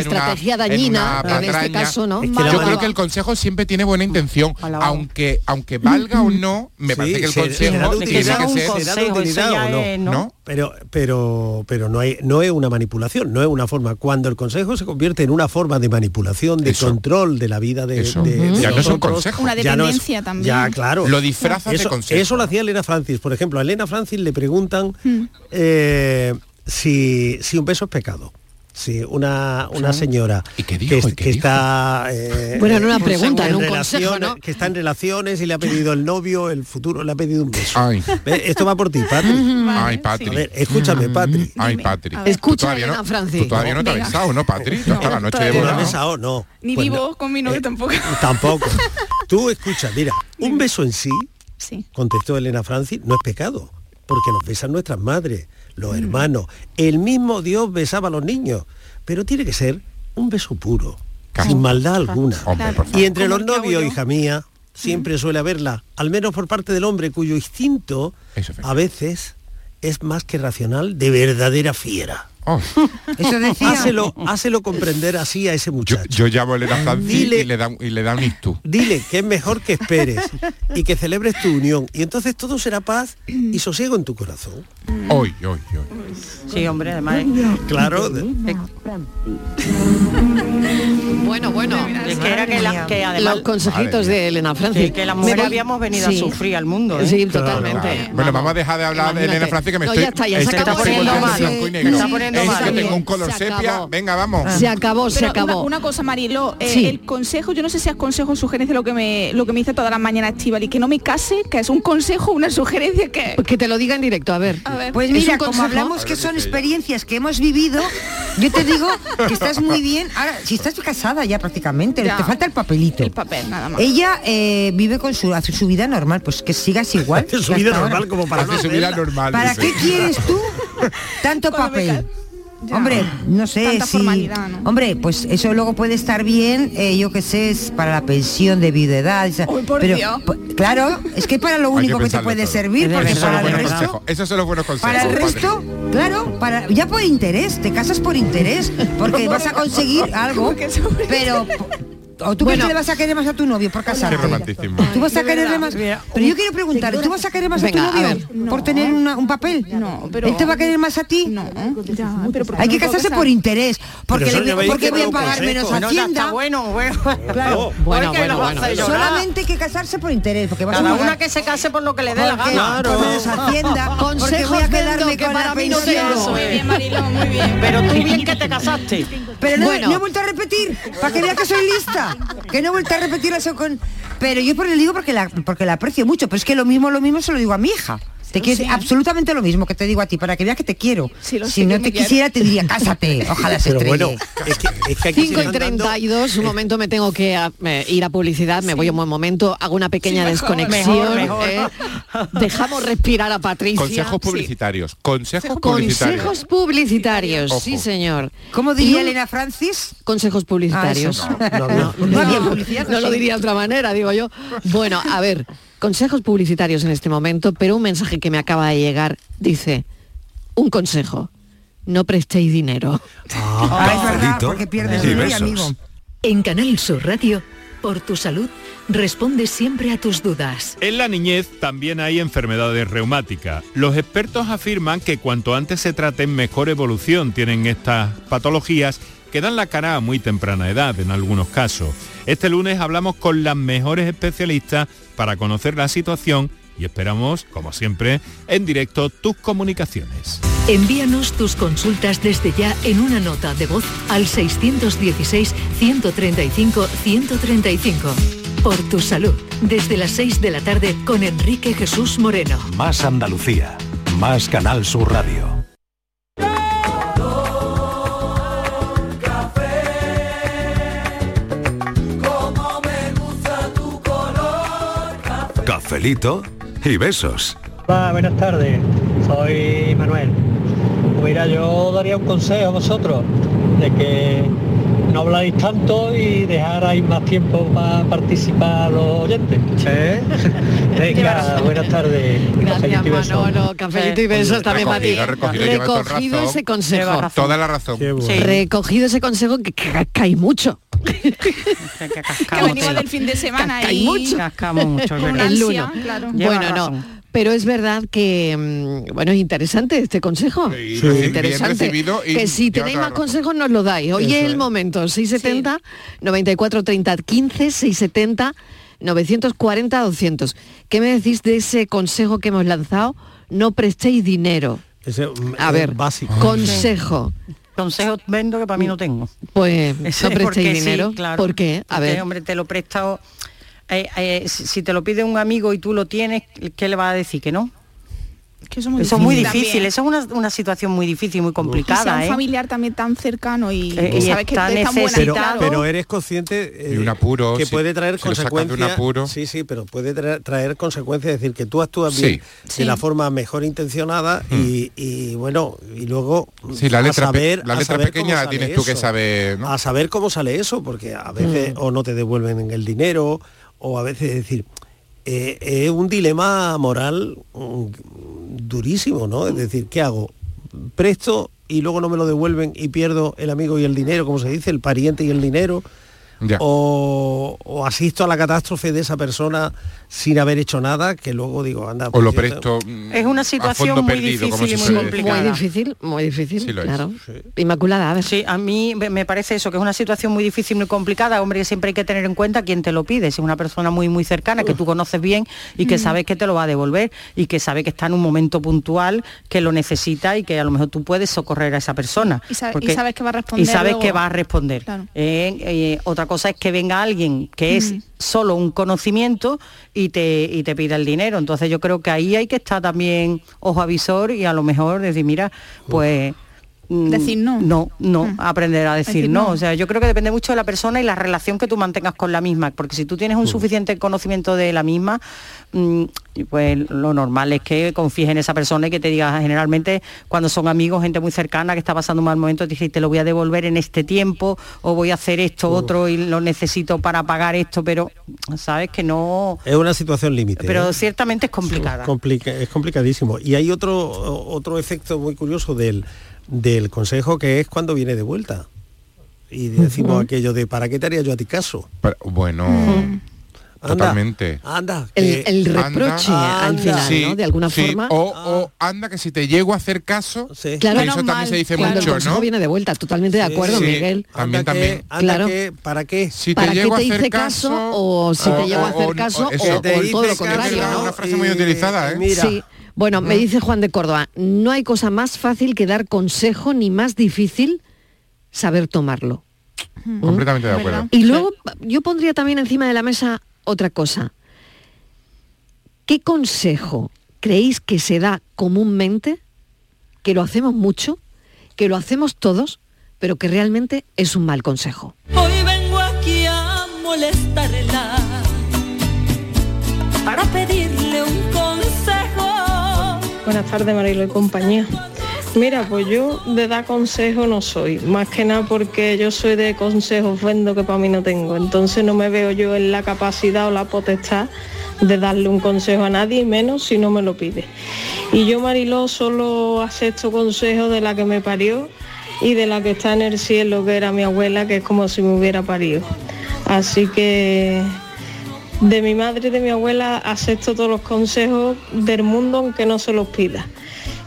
S7: estrategia, una- en
S5: dañina,
S7: una
S5: en, este caso, ¿no?
S6: Es que
S7: Yo creo que el consejo siempre tiene buena intención, aunque aunque valga o no, me
S6: Sí,
S7: parece que el
S6: se-
S7: consejo
S6: será de
S7: tiene
S6: utilidad,
S7: que ser,
S6: no?
S8: ¿no?
S7: ¿no?
S6: Pero, pero, pero no hay, no es una manipulación, no es una forma. Cuando el consejo se convierte en una forma de manipulación, de
S7: Eso.
S6: control de la vida de,
S7: Eso.
S6: de-
S7: Ujú.
S6: de
S7: Ya no es un consejo.
S9: Una
S6: ya no es-
S9: dependencia también.
S6: Ya, claro.
S7: Lo disfrazas de
S6: eso,
S7: consejo.
S6: Eso lo hacía Elena Francis. Por ejemplo, a Elena Francis le preguntan
S9: Hmm.
S6: eh, si, si un beso es pecado. Si una, una señora
S7: ¿Y qué
S6: que,
S7: dijo?
S6: es-
S7: ¿Y qué
S6: que
S7: dijo?
S6: está eh,
S5: Bueno, en una pregunta, en un
S6: relaciones-
S5: consejo, ¿no?
S6: que está en relaciones y le ha pedido el novio, el futuro, le ha pedido un beso.
S7: Ay,
S6: Esto va por ti, Patri.
S7: ay,
S6: A
S7: Patri.
S6: ver, escúchame, Patri.
S7: Ay, Patri.
S9: A.
S5: Escucha,
S7: Tú todavía
S5: Elena
S7: no,
S5: Francis.
S7: Tú todavía no te has besado, ¿no, Patri? Tú hasta la noche de
S9: todavía
S6: ¿Tú lo
S7: boda,
S6: has
S7: ¿no?
S6: besado? No.
S9: Ni
S6: Pues
S9: vivo
S6: no.
S9: con mi novio
S6: Eh,
S9: tampoco. (laughs)
S6: Tampoco. Tú escucha, mira, un beso en sí,
S9: Sí.
S6: contestó Elena Francis, no es pecado, porque nos besan nuestras madres,
S9: Mm.
S6: Los hermanos. El mismo Dios besaba a los niños, pero tiene que ser un beso puro,
S7: Claro.
S6: sin maldad alguna.
S7: Hombre.
S6: Y entre los novios, hija mía, siempre suele haberla, al menos por parte del hombre, cuyo instinto a veces es más que racional, de verdadera fiera.
S7: Oh,
S10: Eso decía.
S6: Hácelo, hácelo comprender así a ese muchacho.
S7: yo llamo a Elena Francis
S6: Dile-
S7: y le da, y le da un istú.
S6: Dile que es mejor que esperes y que celebres tu unión. Y entonces todo será paz y sosiego en tu corazón.
S7: Hoy, hoy, hoy.
S8: Sí, hombre, además.
S6: Claro.
S5: Bueno, bueno.
S8: Es que era que, la- que además
S5: Los consejitos de Elena Francis.
S8: que, que las mujeres
S5: voy-
S8: habíamos venido
S5: Sí.
S8: a sufrir al mundo. ¿eh?
S5: Sí,
S6: Claro,
S5: totalmente.
S7: Bueno, vamos a dejar de hablar de. Elena Francis que me
S5: No,
S7: estoy...
S5: ya está, ya se
S7: está
S8: está poniendo mal. Está poniendo
S7: Es
S8: mal.
S7: que tengo un color
S5: Se
S7: sepia.
S5: acabó.
S7: Venga, vamos.
S5: Se acabó, se
S9: Pero
S5: acabó.
S9: Una, una cosa, Marilo, eh,
S5: Sí.
S9: el consejo, yo no sé si es consejo o sugerencia lo que me lo que me dice todas las mañanas Estivali, que no me case, que es un consejo, una sugerencia que.
S5: Que te lo diga en directo, a ver.
S9: A ver.
S10: Pues
S5: ¿Es
S10: mira, como hablamos que son experiencias que hemos vivido, yo te digo que estás muy (laughs) bien. Ahora, si estás casada ya prácticamente,
S9: Ya.
S10: te falta el papelito.
S9: el papel, nada más.
S10: Ella eh, vive con su, hace su vida normal, pues que sigas igual.
S6: Su vida normal como para no
S7: su vida normal.
S10: ¿Para
S7: dice.
S10: qué quieres tú tanto papel?
S9: Ya.
S10: Hombre, no sé
S9: Tanta
S10: si...
S9: formalidad, ¿no?
S10: Hombre, pues eso luego puede estar bien, eh, yo qué sé, es para la pensión de viudedad.
S9: Uy, por
S10: pero,
S9: Dios.
S10: po- claro, es que para lo único que, te puede
S7: todo.
S10: servir, porque para el resto...
S7: consejos. Esos son los buenos consejos.
S10: Para el
S7: padre.
S10: resto, claro, para ya por interés, te casas por interés, porque (laughs) vas a conseguir algo, (laughs) pero o tú crees
S5: Bueno.
S10: que le vas a querer más a tu novio por
S7: Qué
S10: casarte.
S7: romanticismo.
S10: Tú vas a quererle más. Pero yo quiero preguntar, ¿tú vas a querer más
S5: Venga,
S10: a tu novio
S5: ver.
S10: por
S9: No.
S10: tener una- un papel?
S9: No, pero-
S10: ¿Él te va a querer más a ti?
S9: No, ya, pero ¿por qué
S10: Hay que casarse
S9: casar?
S10: por interés, porque, le- porque
S6: que
S10: voy a pagar menos hacienda.
S8: está bueno, bueno. (laughs)
S10: Claro. Solamente hay que casarse por interés, porque vas a
S8: Cada
S10: pagar
S8: una que se case por lo que le dé la gana.
S10: por menos hacienda, porque voy a quedarme
S5: que
S10: con
S5: para
S10: la pensión.
S9: Muy bien, muy bien.
S8: Pero tú bien que te casaste.
S10: Pero no,
S5: Bueno.
S10: no he vuelto a repetir, para que vea que soy lista. Que no he vuelto a repetir eso con. Pero yo por le digo porque la, porque la aprecio mucho, pero es que lo mismo, lo mismo se lo digo a mi hija. Te quiero decir absolutamente lo mismo que te digo a ti, para que veas que te quiero.
S9: Sí,
S10: si no te quisiera, te diría, cásate, ojalá se estrelle.
S6: bueno, es que, es que aquí
S5: 5
S6: se
S5: y
S6: van dando-
S5: 32, un momento me tengo que a- eh, ir a publicidad, me voy un buen momento, hago una pequeña
S9: Sí, mejor,
S5: desconexión.
S8: mejor, mejor.
S5: eh, Dejamos respirar a Patricia.
S7: Consejos
S5: Sí.
S7: publicitarios. Consejos publicitarios.
S5: Consejos publicitarios,
S7: Ojo.
S5: sí señor.
S10: ¿Cómo diría
S5: un-
S10: Elena Francis?
S5: Consejos publicitarios.
S10: Ah,
S6: No,
S5: no,
S6: no,
S10: no había publicidad,
S5: no lo
S10: sí.
S5: diría de otra manera, digo yo. Bueno, a ver, consejos publicitarios en este momento, pero un mensaje que me acaba de llegar dice, un consejo, no prestéis dinero.
S10: Ah, es verdad,
S16: Cafelito
S10: porque pierdes
S16: y
S10: dinero,
S16: besos.
S10: amigo.
S11: En Canal Sur Radio, por tu salud, responde siempre a tus dudas.
S21: En la niñez también hay enfermedades reumáticas. Los expertos afirman que cuanto antes se traten, mejor evolución tienen estas patologías que dan la cara a muy temprana edad en algunos casos. Este lunes hablamos con las mejores especialistas para conocer la situación y esperamos, como siempre, en directo tus comunicaciones.
S11: Envíanos tus consultas desde ya en una nota de voz al 616-135-135. Por tu salud, desde las 6 de la tarde con Enrique Jesús Moreno.
S22: Más Andalucía, más Canal Sur Radio. Cafelito y besos.
S23: Hola, buenas tardes. Soy Manuel. Mira, yo daría un consejo a vosotros de que no habláis tanto y dejarais más tiempo para participar los oyentes. ¿Eh? (laughs) Venga, buenas tardes.
S5: Gracias. Manolo. Cafelito y besos también para ti.
S7: Recogido,
S5: ese consejo.
S7: Toda la razón.
S5: Recogido ese consejo que cae mucho. (laughs)
S9: Que venimos del fin de semana y
S5: mucho.
S8: Cascamos mucho, es
S9: con
S8: verdad.
S5: El
S9: ansia,
S5: lunes.
S9: claro.
S5: Bueno, no. Pero es verdad que, mm, bueno, es interesante este consejo.
S7: Sí,
S5: interesante.
S7: recibido y
S5: que si tenéis más consejos nos lo dais. Hoy
S7: Eso
S5: es el momento. 670 94 30 15 670 940 200. ¿Qué me decís de ese consejo que hemos lanzado? No prestéis dinero.
S6: Ese, mm,
S5: A ver,
S6: básico.
S5: consejo.
S8: Consejos vendo que para mí no tengo.
S5: Pues no
S8: es porque
S5: prestéis
S8: sí,
S5: dinero.
S8: claro.
S5: ¿Por qué? A
S8: Porque,
S5: ver.
S8: hombre, te lo presta... eh, eh, si si te lo pide un amigo y tú lo tienes, ¿qué le va a decir? ¿Que no?
S9: Que eso es muy
S8: Eso es muy
S9: difícil
S8: eso es una, una situación muy difícil, muy
S9: Y sea
S8: complicada,
S9: un
S8: ¿eh?
S9: familiar también tan cercano y,
S8: Eh,
S9: y
S8: y
S9: sabes que te
S6: pero, pero eres consciente eh,
S7: Y un apuro,
S6: que
S7: si-
S6: puede traer
S7: si
S6: consecuencias
S7: apuro.
S6: sí sí pero puede traer, traer consecuencias es decir que tú actúas
S7: Sí.
S6: bien
S7: Sí.
S6: de la forma mejor intencionada y, y, bueno y luego
S7: Sí, la
S6: a
S7: letra, pe-
S6: saber-
S7: la
S6: a
S7: letra
S6: saber
S7: pequeña
S6: cómo
S7: la
S6: sale
S7: tienes tú que
S6: eso.
S7: saber, ¿no?
S6: a saber cómo sale eso porque a veces o no te devuelven el dinero o a veces es decir eh, es un dilema moral mm, durísimo no es decir qué hago presto y luego no me lo devuelven y pierdo el amigo y el dinero, como se dice, el pariente y el dinero. O, o asisto a la catástrofe de esa persona sin haber hecho nada, que luego digo, anda.
S7: O
S6: pues
S7: lo
S6: yo-
S7: presto
S8: Es una situación muy difícil y muy complicada.
S5: Muy difícil, muy difícil,
S8: Sí lo es.
S5: claro. Inmaculada, a ver.
S8: Sí, a mí me parece eso, que es una situación muy difícil, muy complicada, hombre, que siempre hay que tener en cuenta quién te lo pide, si es una persona muy muy cercana, que tú conoces bien y que
S9: Mm.
S8: sabes que te lo va a devolver y que sabe que está en un momento puntual, que lo necesita y que a lo mejor tú puedes socorrer a esa persona.
S9: Y sabe- y
S8: Porque-
S9: sabes que va a responder
S8: Y sabes
S9: luego.
S8: que va a responder.
S9: Claro.
S8: Eh, eh, otra cosa es que venga alguien que es
S9: Mm.
S8: solo un conocimiento y te, y te pida el dinero. Entonces yo creo que ahí hay que estar también ojo avisor y a lo mejor decir, mira, pues...
S9: Decir no.
S8: No, no, aprender a decir,
S9: Decir
S8: no.
S9: no.
S8: O sea, yo creo que depende mucho de la persona y la relación que tú mantengas con la misma. Porque si tú tienes un suficiente conocimiento de la misma, mm, pues lo normal es que confíes en esa persona y que te diga, generalmente cuando son amigos, gente muy cercana que está pasando un mal momento, te dice, te lo voy a devolver en este tiempo o voy a hacer esto, otro y lo necesito para pagar esto, pero sabes que no...
S6: Es una situación límite.
S8: Pero
S6: ¿eh?
S8: ciertamente es complicada.
S6: Complica- es complicadísimo. Y hay otro, otro efecto muy curioso del, del consejo que es cuando viene de vuelta. Y decimos aquello de ¿para qué te haría yo a ti caso?
S7: Pero, bueno, totalmente.
S6: Anda.
S5: El,
S6: que-
S5: el reproche
S6: Anda.
S5: al final,
S7: Sí,
S5: ¿no? De alguna
S7: sí,
S5: forma.
S7: O, o anda que si te llego a hacer caso,
S5: Claro,
S7: que eso también se dice
S5: cuando
S7: mucho,
S5: el
S7: ¿no?
S5: viene de vuelta, totalmente de acuerdo,
S7: Sí,
S5: Miguel.
S7: También,
S6: Anda
S7: también.
S6: que- anda
S5: Claro.
S6: que- ¿Para qué?
S7: Si
S5: ¿Para
S7: te
S5: qué
S7: llego a
S5: te
S7: hacer
S5: hice caso o si te llego a hacer caso o, todo lo contrario.
S7: Una frase muy utilizada, ¿eh?
S6: Mira.
S5: Bueno, me dice Juan de Córdoba, no hay cosa más fácil que dar consejo ni más difícil saber tomarlo.
S7: Completamente de acuerdo.
S5: Y luego yo pondría también encima de la mesa otra cosa. ¿Qué consejo creéis que se da comúnmente, que lo hacemos mucho, que lo hacemos todos, pero que realmente es un mal consejo?
S4: Hoy vengo aquí a molestarla para pedirle.
S24: Buenas tardes, Marilo y compañía. Mira, pues yo de dar consejo no soy, más que nada porque yo soy de consejos vendo que para mí no tengo, entonces no me veo yo en la capacidad o la potestad de darle un consejo a nadie, menos si no me lo pide. Y yo, Mariló, solo acepto consejos de la que me parió y de la que está en el cielo, que era mi abuela, que es como si me hubiera parido. Así que de mi madre y de mi abuela acepto todos los consejos del mundo aunque no se los pida.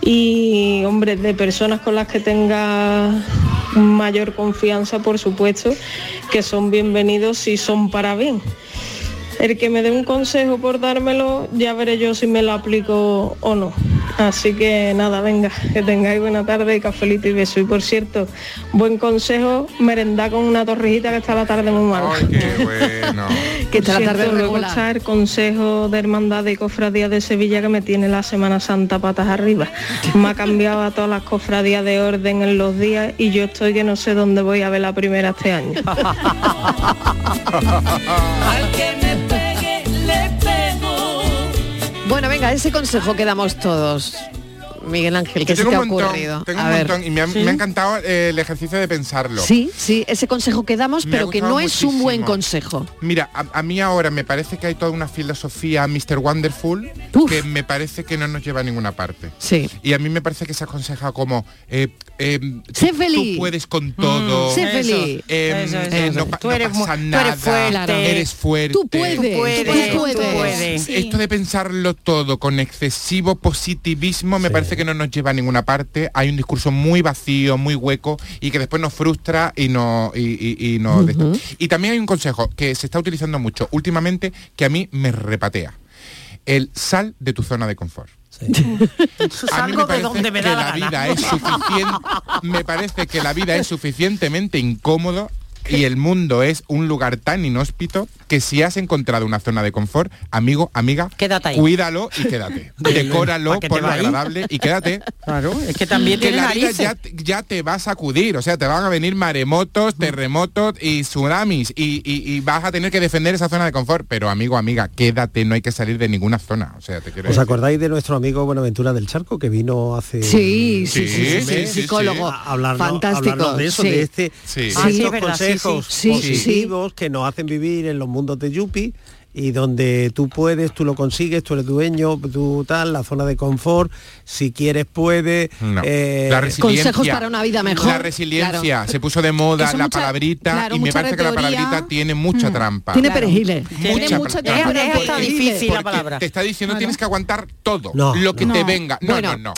S24: Y hombre, de personas con las que tenga mayor confianza, por supuesto, que son bienvenidos si son para bien. El que me dé un consejo por dármelo, ya veré yo si me lo aplico o no. Así que nada, venga, que tengáis buena tarde y cafelito y beso. Y por cierto, buen consejo, merendar con una torrijita que está la tarde muy mala. (laughs)
S5: Que está la tarde
S24: Cierto,
S5: regular.
S24: escuchar consejo de hermandad y cofradía de Sevilla que me tiene la Semana Santa patas arriba. (laughs) Me ha cambiado a todas las cofradías de orden en los días y yo estoy que no sé dónde voy a ver la primera este año. (laughs)
S5: Bueno, venga, ese consejo que damos todos. Miguel Ángel, ¿qué se te ha
S7: montón,
S5: ocurrido?
S7: tengo
S5: A
S7: un
S5: ver.
S7: montón y me ha,
S5: ¿Sí?
S7: me ha encantado eh, el ejercicio de pensarlo.
S5: Sí, sí, ese consejo que damos,
S7: Me
S5: pero que no es un buen consejo.
S7: Mira, a, a mí ahora me parece que hay toda una filosofía Mr. Wonderful que me parece que no nos lleva a ninguna parte.
S5: Sí.
S7: Y a mí me parece que se aconseja como eh, eh,
S5: Sé
S7: tú-
S5: feliz.
S7: tú puedes con todo.
S5: sé feliz.
S7: eh,
S8: Eso, eso, eso.
S7: no,
S8: Tú eres mu-
S7: pasa
S8: tú eres
S7: nada.
S8: fuerte.
S7: Eres fuerte.
S5: Tú puedes, tú puedes, tú puedes.
S7: Esto de pensarlo todo con excesivo positivismo me parece que no nos lleva a ninguna parte. Hay un discurso muy vacío, muy hueco y que después nos frustra y no y, y- y no. Y también hay un consejo que se está utilizando mucho últimamente que a mí me repatea. El sal de tu zona de confort. A mí me
S8: de
S7: parece
S8: donde me
S7: que
S8: da
S7: la,
S8: la
S7: vida es suficiente, me parece que la vida es suficientemente incómodo y el mundo es un lugar tan inhóspito que si has encontrado una zona de confort, amigo, amiga,
S8: Quédate ahí.
S7: cuídalo y (laughs) quédate. Decóralo
S8: ¿Para qué te
S7: por lo
S8: va ahí?
S7: agradable y quédate.
S8: Claro, es que también
S7: que la vida ya, ya te va a sacudir, o sea, te van a venir maremotos, terremotos y tsunamis y, y- y vas a tener que defender esa zona de confort. Pero amigo, amiga, quédate, no hay que salir de ninguna zona. O sea, te quiero
S6: ¿Os
S7: decir.
S6: acordáis de nuestro amigo Buenaventura del Charco que vino hace
S5: Sí, sí, sí, sí, sí, psicólogo.
S6: a hablarnos-
S5: Fantástico,
S6: hablarnos de eso,
S5: sí.
S6: de este
S7: Sí. Ah, sí,
S6: estos
S7: es verdad, sí,
S6: consejos
S5: sí. Sí, sí, sí.
S6: positivos que nos hacen vivir en los mundos de Yupi y donde tú puedes, tú lo consigues, tú eres dueño, tú tal, la zona de confort, si quieres puedes.
S7: No.
S6: eh,
S7: la resiliencia.
S5: Consejos para una vida mejor.
S7: La resiliencia.
S5: Claro.
S7: Se puso de moda la
S5: mucha-
S7: palabrita
S5: claro,
S7: y me parece que la palabrita tiene mucha trampa.
S5: Tiene perejiles.
S7: Mucha
S8: mucha
S7: trampa.
S8: teoría. Es hasta difícil la palabra.
S7: Te está diciendo tienes que aguantar todo,
S6: No,
S7: lo que
S6: no.
S7: te venga. No,
S5: Bueno,
S7: no, no.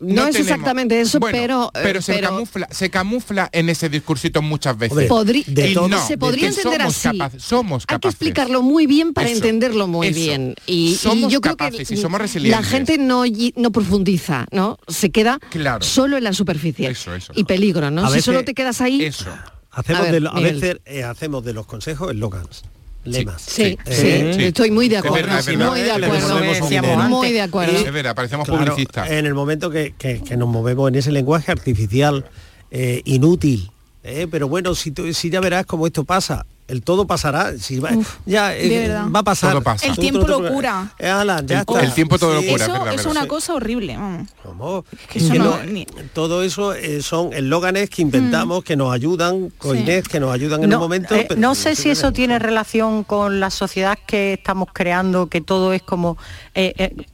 S5: No es exactamente eso,
S7: Bueno,
S5: pero, eh,
S7: pero se
S5: pero-
S7: camufla, se camufla en ese discursito muchas veces.
S6: Hombre,
S5: Podrí-
S6: de
S7: Y
S6: todo-
S7: no,
S5: se podría entender
S7: somos
S5: así.
S7: capaces, somos
S5: Hay que
S7: capaces.
S5: explicarlo muy bien para
S7: Eso,
S5: entenderlo muy
S7: eso.
S5: bien. Y, y
S7: Somos
S5: yo creo
S7: capaces
S5: que
S7: y somos
S5: la
S7: resilientes.
S5: gente no, no profundiza, ¿no? Se queda
S7: Claro.
S5: solo en la superficie.
S7: Eso, eso.
S5: Y peligro, ¿no?
S6: A
S5: si
S6: veces-
S5: solo te quedas ahí.
S7: Eso.
S6: hacemos
S5: A ver,
S6: de lo- a veces eh, hacemos de los consejos eslogans, lemas.
S5: Sí,
S6: Eh,
S5: sí,
S7: sí.
S5: estoy muy de
S7: Es
S5: acuerdo.
S7: verdad, es verdad.
S5: muy de acuerdo. Muy de acuerdo.
S7: Es verdad, parecemos
S6: Claro,
S7: publicistas.
S6: En el momento que, que- que nos movemos en ese lenguaje artificial eh, inútil, eh, pero bueno, si, tú- si ya verás cómo esto pasa, el todo pasará, si va, ya eh, va a pasar.
S7: Todo pasa.
S9: El
S6: Tú-
S9: tiempo lo cura.
S6: Eh, ala, ya
S7: El-
S6: está.
S7: el tiempo todo lo cura, es
S9: Eso
S7: verdad,
S9: es
S7: verdad.
S9: una
S6: Sí.
S9: cosa horrible. vamos.
S6: ¿Cómo?
S9: Que eso
S6: Que
S9: no-
S6: no-
S9: ni-
S6: todo eso eh, son eslóganes que inventamos, que nos ayudan, con
S9: Sí.
S6: Inés, que nos ayudan en
S8: No,
S6: un momento.
S8: eh,
S6: pero-
S8: no sé si eso tiene relación con la sociedad que estamos creando, que todo es como... eh, eh,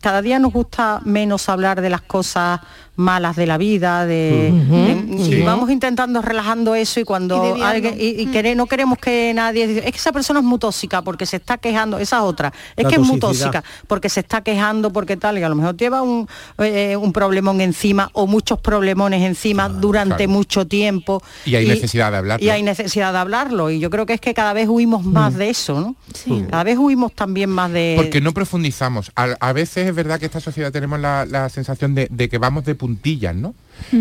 S8: cada día nos gusta menos hablar de las cosas malas de la vida, de, de- y
S5: sí.
S8: vamos intentando relajando eso y cuando
S9: Y
S8: alguien y, y quere- no queremos que nadie es que esa persona es muy tóxica porque se está quejando, esa es otra, es
S6: La
S8: que es muy tóxica porque se está quejando porque tal y a lo mejor lleva un, eh, un problemón encima o muchos problemones encima durante
S7: claro.
S8: mucho tiempo
S7: Y hay necesidad de hablarlo.
S8: y hay necesidad de hablarlo y yo creo que es que cada vez huimos más de eso no cada vez huimos también más de
S7: Porque no profundizamos. A, a veces es verdad que esta sociedad tenemos la, la sensación de, de que vamos de puntillas, ¿no?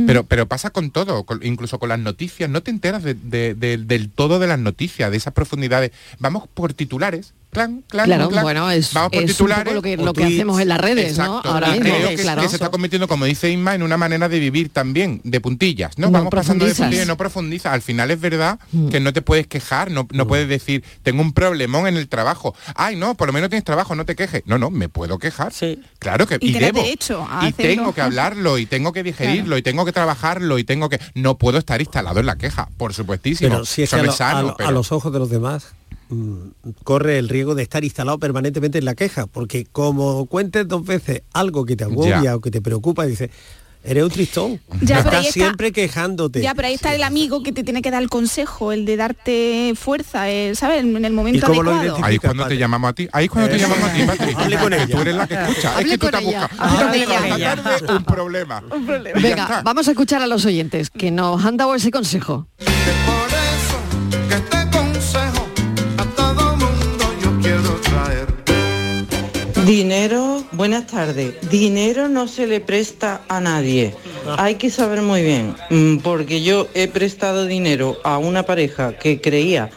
S7: Pero, pero pasa con todo, con- incluso con las noticias. No te enteras de- de- de- del todo de las noticias, de esas profundidades. Vamos por titulares. Clan, clan,
S5: Claro,
S7: clan.
S5: bueno, es,
S7: Vamos por
S5: es un
S7: titulares.
S5: poco lo que, lo hacemos en las redes,
S7: Exacto.
S5: ¿no? Ahora mismo,
S7: creo que,
S5: claro.
S7: que se está convirtiendo, como dice Inma, en una manera de vivir también, de puntillas, ¿no?
S5: No
S7: Vamos pasando de puntillas y no profundiza. Al final es verdad
S5: Mm.
S7: que no te puedes quejar, no, no puedes decir, tengo un problemón en el trabajo. Ay, no, por lo menos tienes trabajo, no te quejes. No, no, me puedo quejar.
S8: Sí.
S7: Claro que
S9: Y
S7: y, debo.
S9: derecho a
S7: y
S9: hacerlo.
S7: tengo que hablarlo, y tengo que digerirlo, y tengo que trabajarlo, y tengo que. No puedo estar instalado en la queja, por supuestísimo.
S6: Pero si es que a, lo-
S7: sano,
S6: a lo- a
S7: pero-
S6: los ojos de los demás mm, corre el riesgo de estar instalado permanentemente en la queja, porque como cuentes dos veces algo que te agobia
S7: Ya.
S6: o que te preocupa, dices, eres un tristón.
S9: Ya, pero ahí
S6: Estás
S9: está-
S6: siempre quejándote.
S9: Ya, pero ahí está el amigo que te tiene que dar el consejo, el de darte fuerza, el, ¿sabes? En el momento adecuado.
S7: Ahí es cuando te llamamos a ti. Ahí es cuando te
S6: Eso.
S7: llamamos a ti, Patri.
S6: Hable con ella.
S7: Tú eres la que escucha. Es
S5: Hable
S7: que tú te has buscado. Esta tarde, un problema.
S5: Venga, vamos a escuchar a los oyentes que nos han dado ese consejo.
S25: Dinero, buenas tardes. Dinero no se le presta a nadie. Hay que saber muy bien, mm, porque yo he prestado dinero a una pareja que creía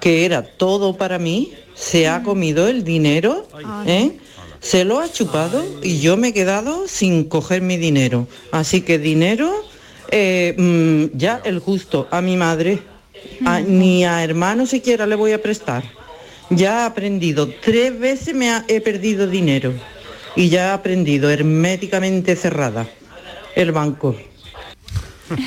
S25: que era todo para mí, se ha comido el dinero, ¿eh? se lo ha chupado y yo me he quedado sin coger mi dinero. Así que dinero, eh, mm, ya el justo a mi madre, a- ni a hermano siquiera le voy a prestar. Ya he aprendido, tres veces me ha- he perdido dinero y ya he aprendido herméticamente cerrada el banco.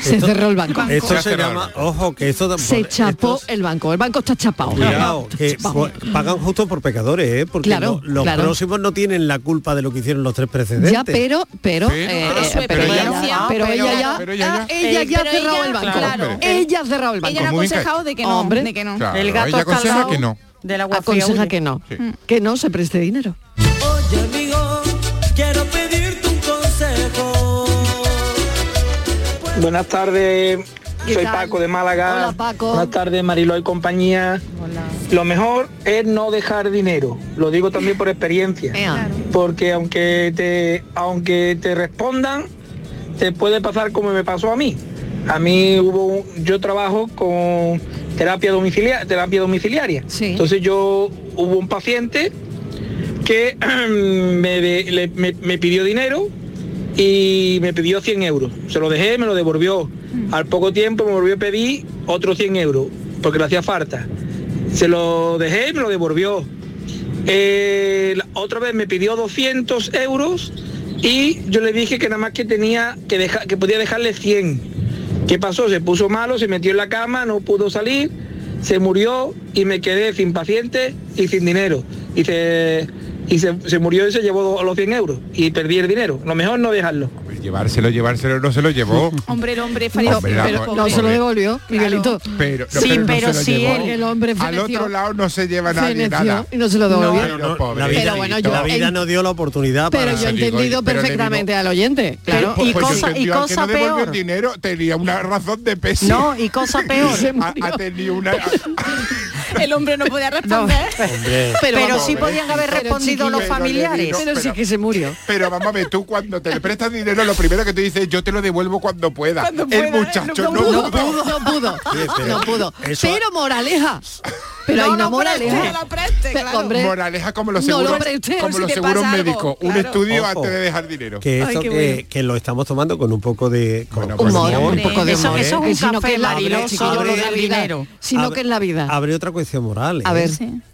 S5: Se cerró el banco.
S6: Esto se llama, ojo, que esto
S5: Se chapó el banco. El banco está chapado.
S6: Cuidado, que po- pagan justo por pecadores, ¿eh? Porque
S5: Claro,
S6: los
S5: claro.
S6: próximos no tienen la culpa de lo que hicieron los tres precedentes.
S5: Ya, pero, pero,
S6: Pero-
S5: eh, eh, pero, ella, pero ya,
S6: pero ella ya-
S5: ah, ella ya ha cerrado
S9: ella,
S5: el banco.
S9: claro.
S5: Ella ha cerrado el banco.
S9: Ella ha aconsejado de que no,
S5: Hombre,
S9: de que no.
S7: Claro, ella aconseja que no.
S8: Del agua fría
S5: aconseja que no, que no se preste dinero.
S26: Oye amigo, quiero pedirte un consejo.
S27: Buenas tardes,
S5: ¿Qué
S27: soy
S5: tal?
S27: Paco de Málaga.
S5: Hola, Paco.
S27: Buenas tardes, Mariló y compañía. Lo mejor es no dejar dinero, lo digo también por experiencia. Porque aunque te, aunque te respondan, te puede pasar como me pasó a mí. A mí hubo un- yo trabajo con terapia domiciliaria, terapia domiciliaria. Entonces yo hubo un paciente que (clears throat) me, le- me- me pidió dinero y me pidió 100 euros. Se lo dejé, me lo devolvió. Al poco tiempo me volvió a pedir otros 100 euros, porque le hacía falta. Se lo dejé y me lo devolvió. Eh, la- otra vez me pidió 200 euros y yo le dije que nada más que tenía que dejar, que podía dejarle 100. ¿Qué pasó? Se puso malo, se metió en la cama, no pudo salir, se murió y me quedé sin paciente y sin dinero. Se, y se, se murió y se llevó los 100 euros y perdí el dinero. Lo mejor no dejarlo.
S7: Llevárselo, llevárselo, no se lo llevó. (laughs)
S9: Hombre, el hombre falleció.
S7: Hombre, la-
S5: Pero no se lo devolvió, Miguelito.
S7: Pero, no,
S5: Sí, pero sí,
S7: llevó.
S5: el- el hombre
S7: Al
S5: feneció.
S7: otro lado no se lleva nadie
S5: Feneció
S7: nada.
S5: y no se lo devolvió.
S7: Ay, no, pobre.
S6: La vida,
S5: Pero bueno, yo-
S6: la vida
S5: en-
S6: no dio la oportunidad
S5: Pero
S6: para...
S5: yo he entendido
S7: pero
S5: perfectamente al oyente. Claro.
S7: Pues- pues yo entendí al que no devolvió el dinero tenía una razón de peso.
S8: No, y cosa (laughs) peor.
S7: ha, (laughs) ha tenido una
S9: El hombre no podía responder.
S8: Pero,
S5: vamos,
S8: sí podían haber respondido los familiares.
S7: pero
S5: sí que se murió.
S7: Pero vamos a ver, tú cuando te le prestas dinero, lo primero que te dices, yo te lo devuelvo cuando pueda.
S5: Cuando
S7: el
S5: pueda,
S7: muchacho no,
S5: no,
S7: pudo.
S5: pudo, no pudo,
S7: pero
S5: no pudo.
S7: eso-
S5: Pero moraleja. Pero
S9: No
S5: hay una moraleja.
S9: no lo preste,
S5: Pe-
S9: claro.
S5: hombre,
S7: Moraleja como los
S5: No lo
S7: seguros,
S5: preste,
S7: como
S5: si
S7: los seguros
S5: algo,
S7: médicos. Un estudio
S6: Ojo.
S7: antes de dejar dinero.
S6: que esto
S5: Ay, qué
S6: que, lo estamos tomando con un poco de con-
S7: Bueno,
S6: con
S7: pues
S5: humor,
S6: humor.
S5: un poco de
S8: Eso-
S5: humor.
S8: eso es
S5: ¿eh?
S8: un café, dinero.
S5: Sino que en la vida.
S6: Abre otra cuestión moral.
S5: A
S6: ¿eh?
S5: ver,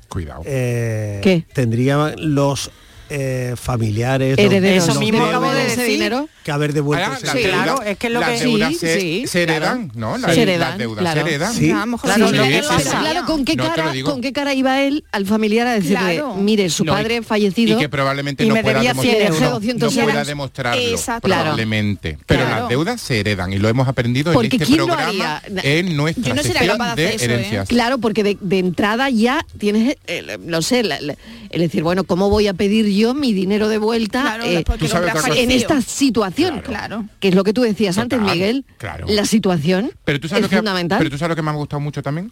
S7: Cuidado.
S6: Eh,
S5: ¿Qué?
S6: Tendrían los eh, familiares
S5: herederos
S8: Eso mismo acabo de
S5: ese
S8: decir.
S5: dinero.
S6: que haber devuelto
S7: Ah,
S6: ese dinero.
S8: claro, es que lo
S7: las
S8: que-
S7: deudas
S5: Sí,
S7: se,
S5: sí,
S7: se
S5: claro.
S7: heredan, ¿no?
S5: Sí.
S7: Las,
S5: Se heredan,
S7: las deudas
S5: claro.
S7: se heredan.
S6: Sí.
S9: A lo mejor
S8: Claro,
S9: sí,
S8: lo
S9: sí,
S8: que
S9: sí,
S8: pasa-
S9: sí.
S5: Claro, ¿con qué,
S7: No,
S5: cara. ¿con qué cara iba él al familiar a decirle,
S9: Claro.
S5: mire, su
S7: No, y-
S5: padre fallecido
S7: Y que probablemente
S8: Y
S7: no pueda,
S8: debía
S7: demo-
S8: 100 euros.
S7: no-
S5: 200
S7: no pueda
S5: euros.
S7: demostrarlo,
S9: Exacto.
S7: probablemente. Pero
S9: Claro.
S7: las deudas se heredan y lo hemos aprendido
S5: Porque
S7: en este
S5: ¿quién lo
S7: programa en nuestra
S9: Yo no sería
S7: sección
S9: capaz de
S7: de
S9: hacer eso, ¿eh?
S7: herencias.
S5: Claro, porque de, entrada ya tienes, eh, no sé, la- la- el decir, bueno, ¿cómo voy a pedir yo mi dinero de vuelta
S9: Claro,
S5: eh, en esta situación?
S9: Claro.
S5: Que es lo que tú decías antes,
S7: Total,
S5: Miguel.
S7: claro.
S5: La situación
S7: Pero tú sabes
S5: es
S7: lo que
S5: fundamental.
S7: pero tú sabes lo que me ha gustado mucho también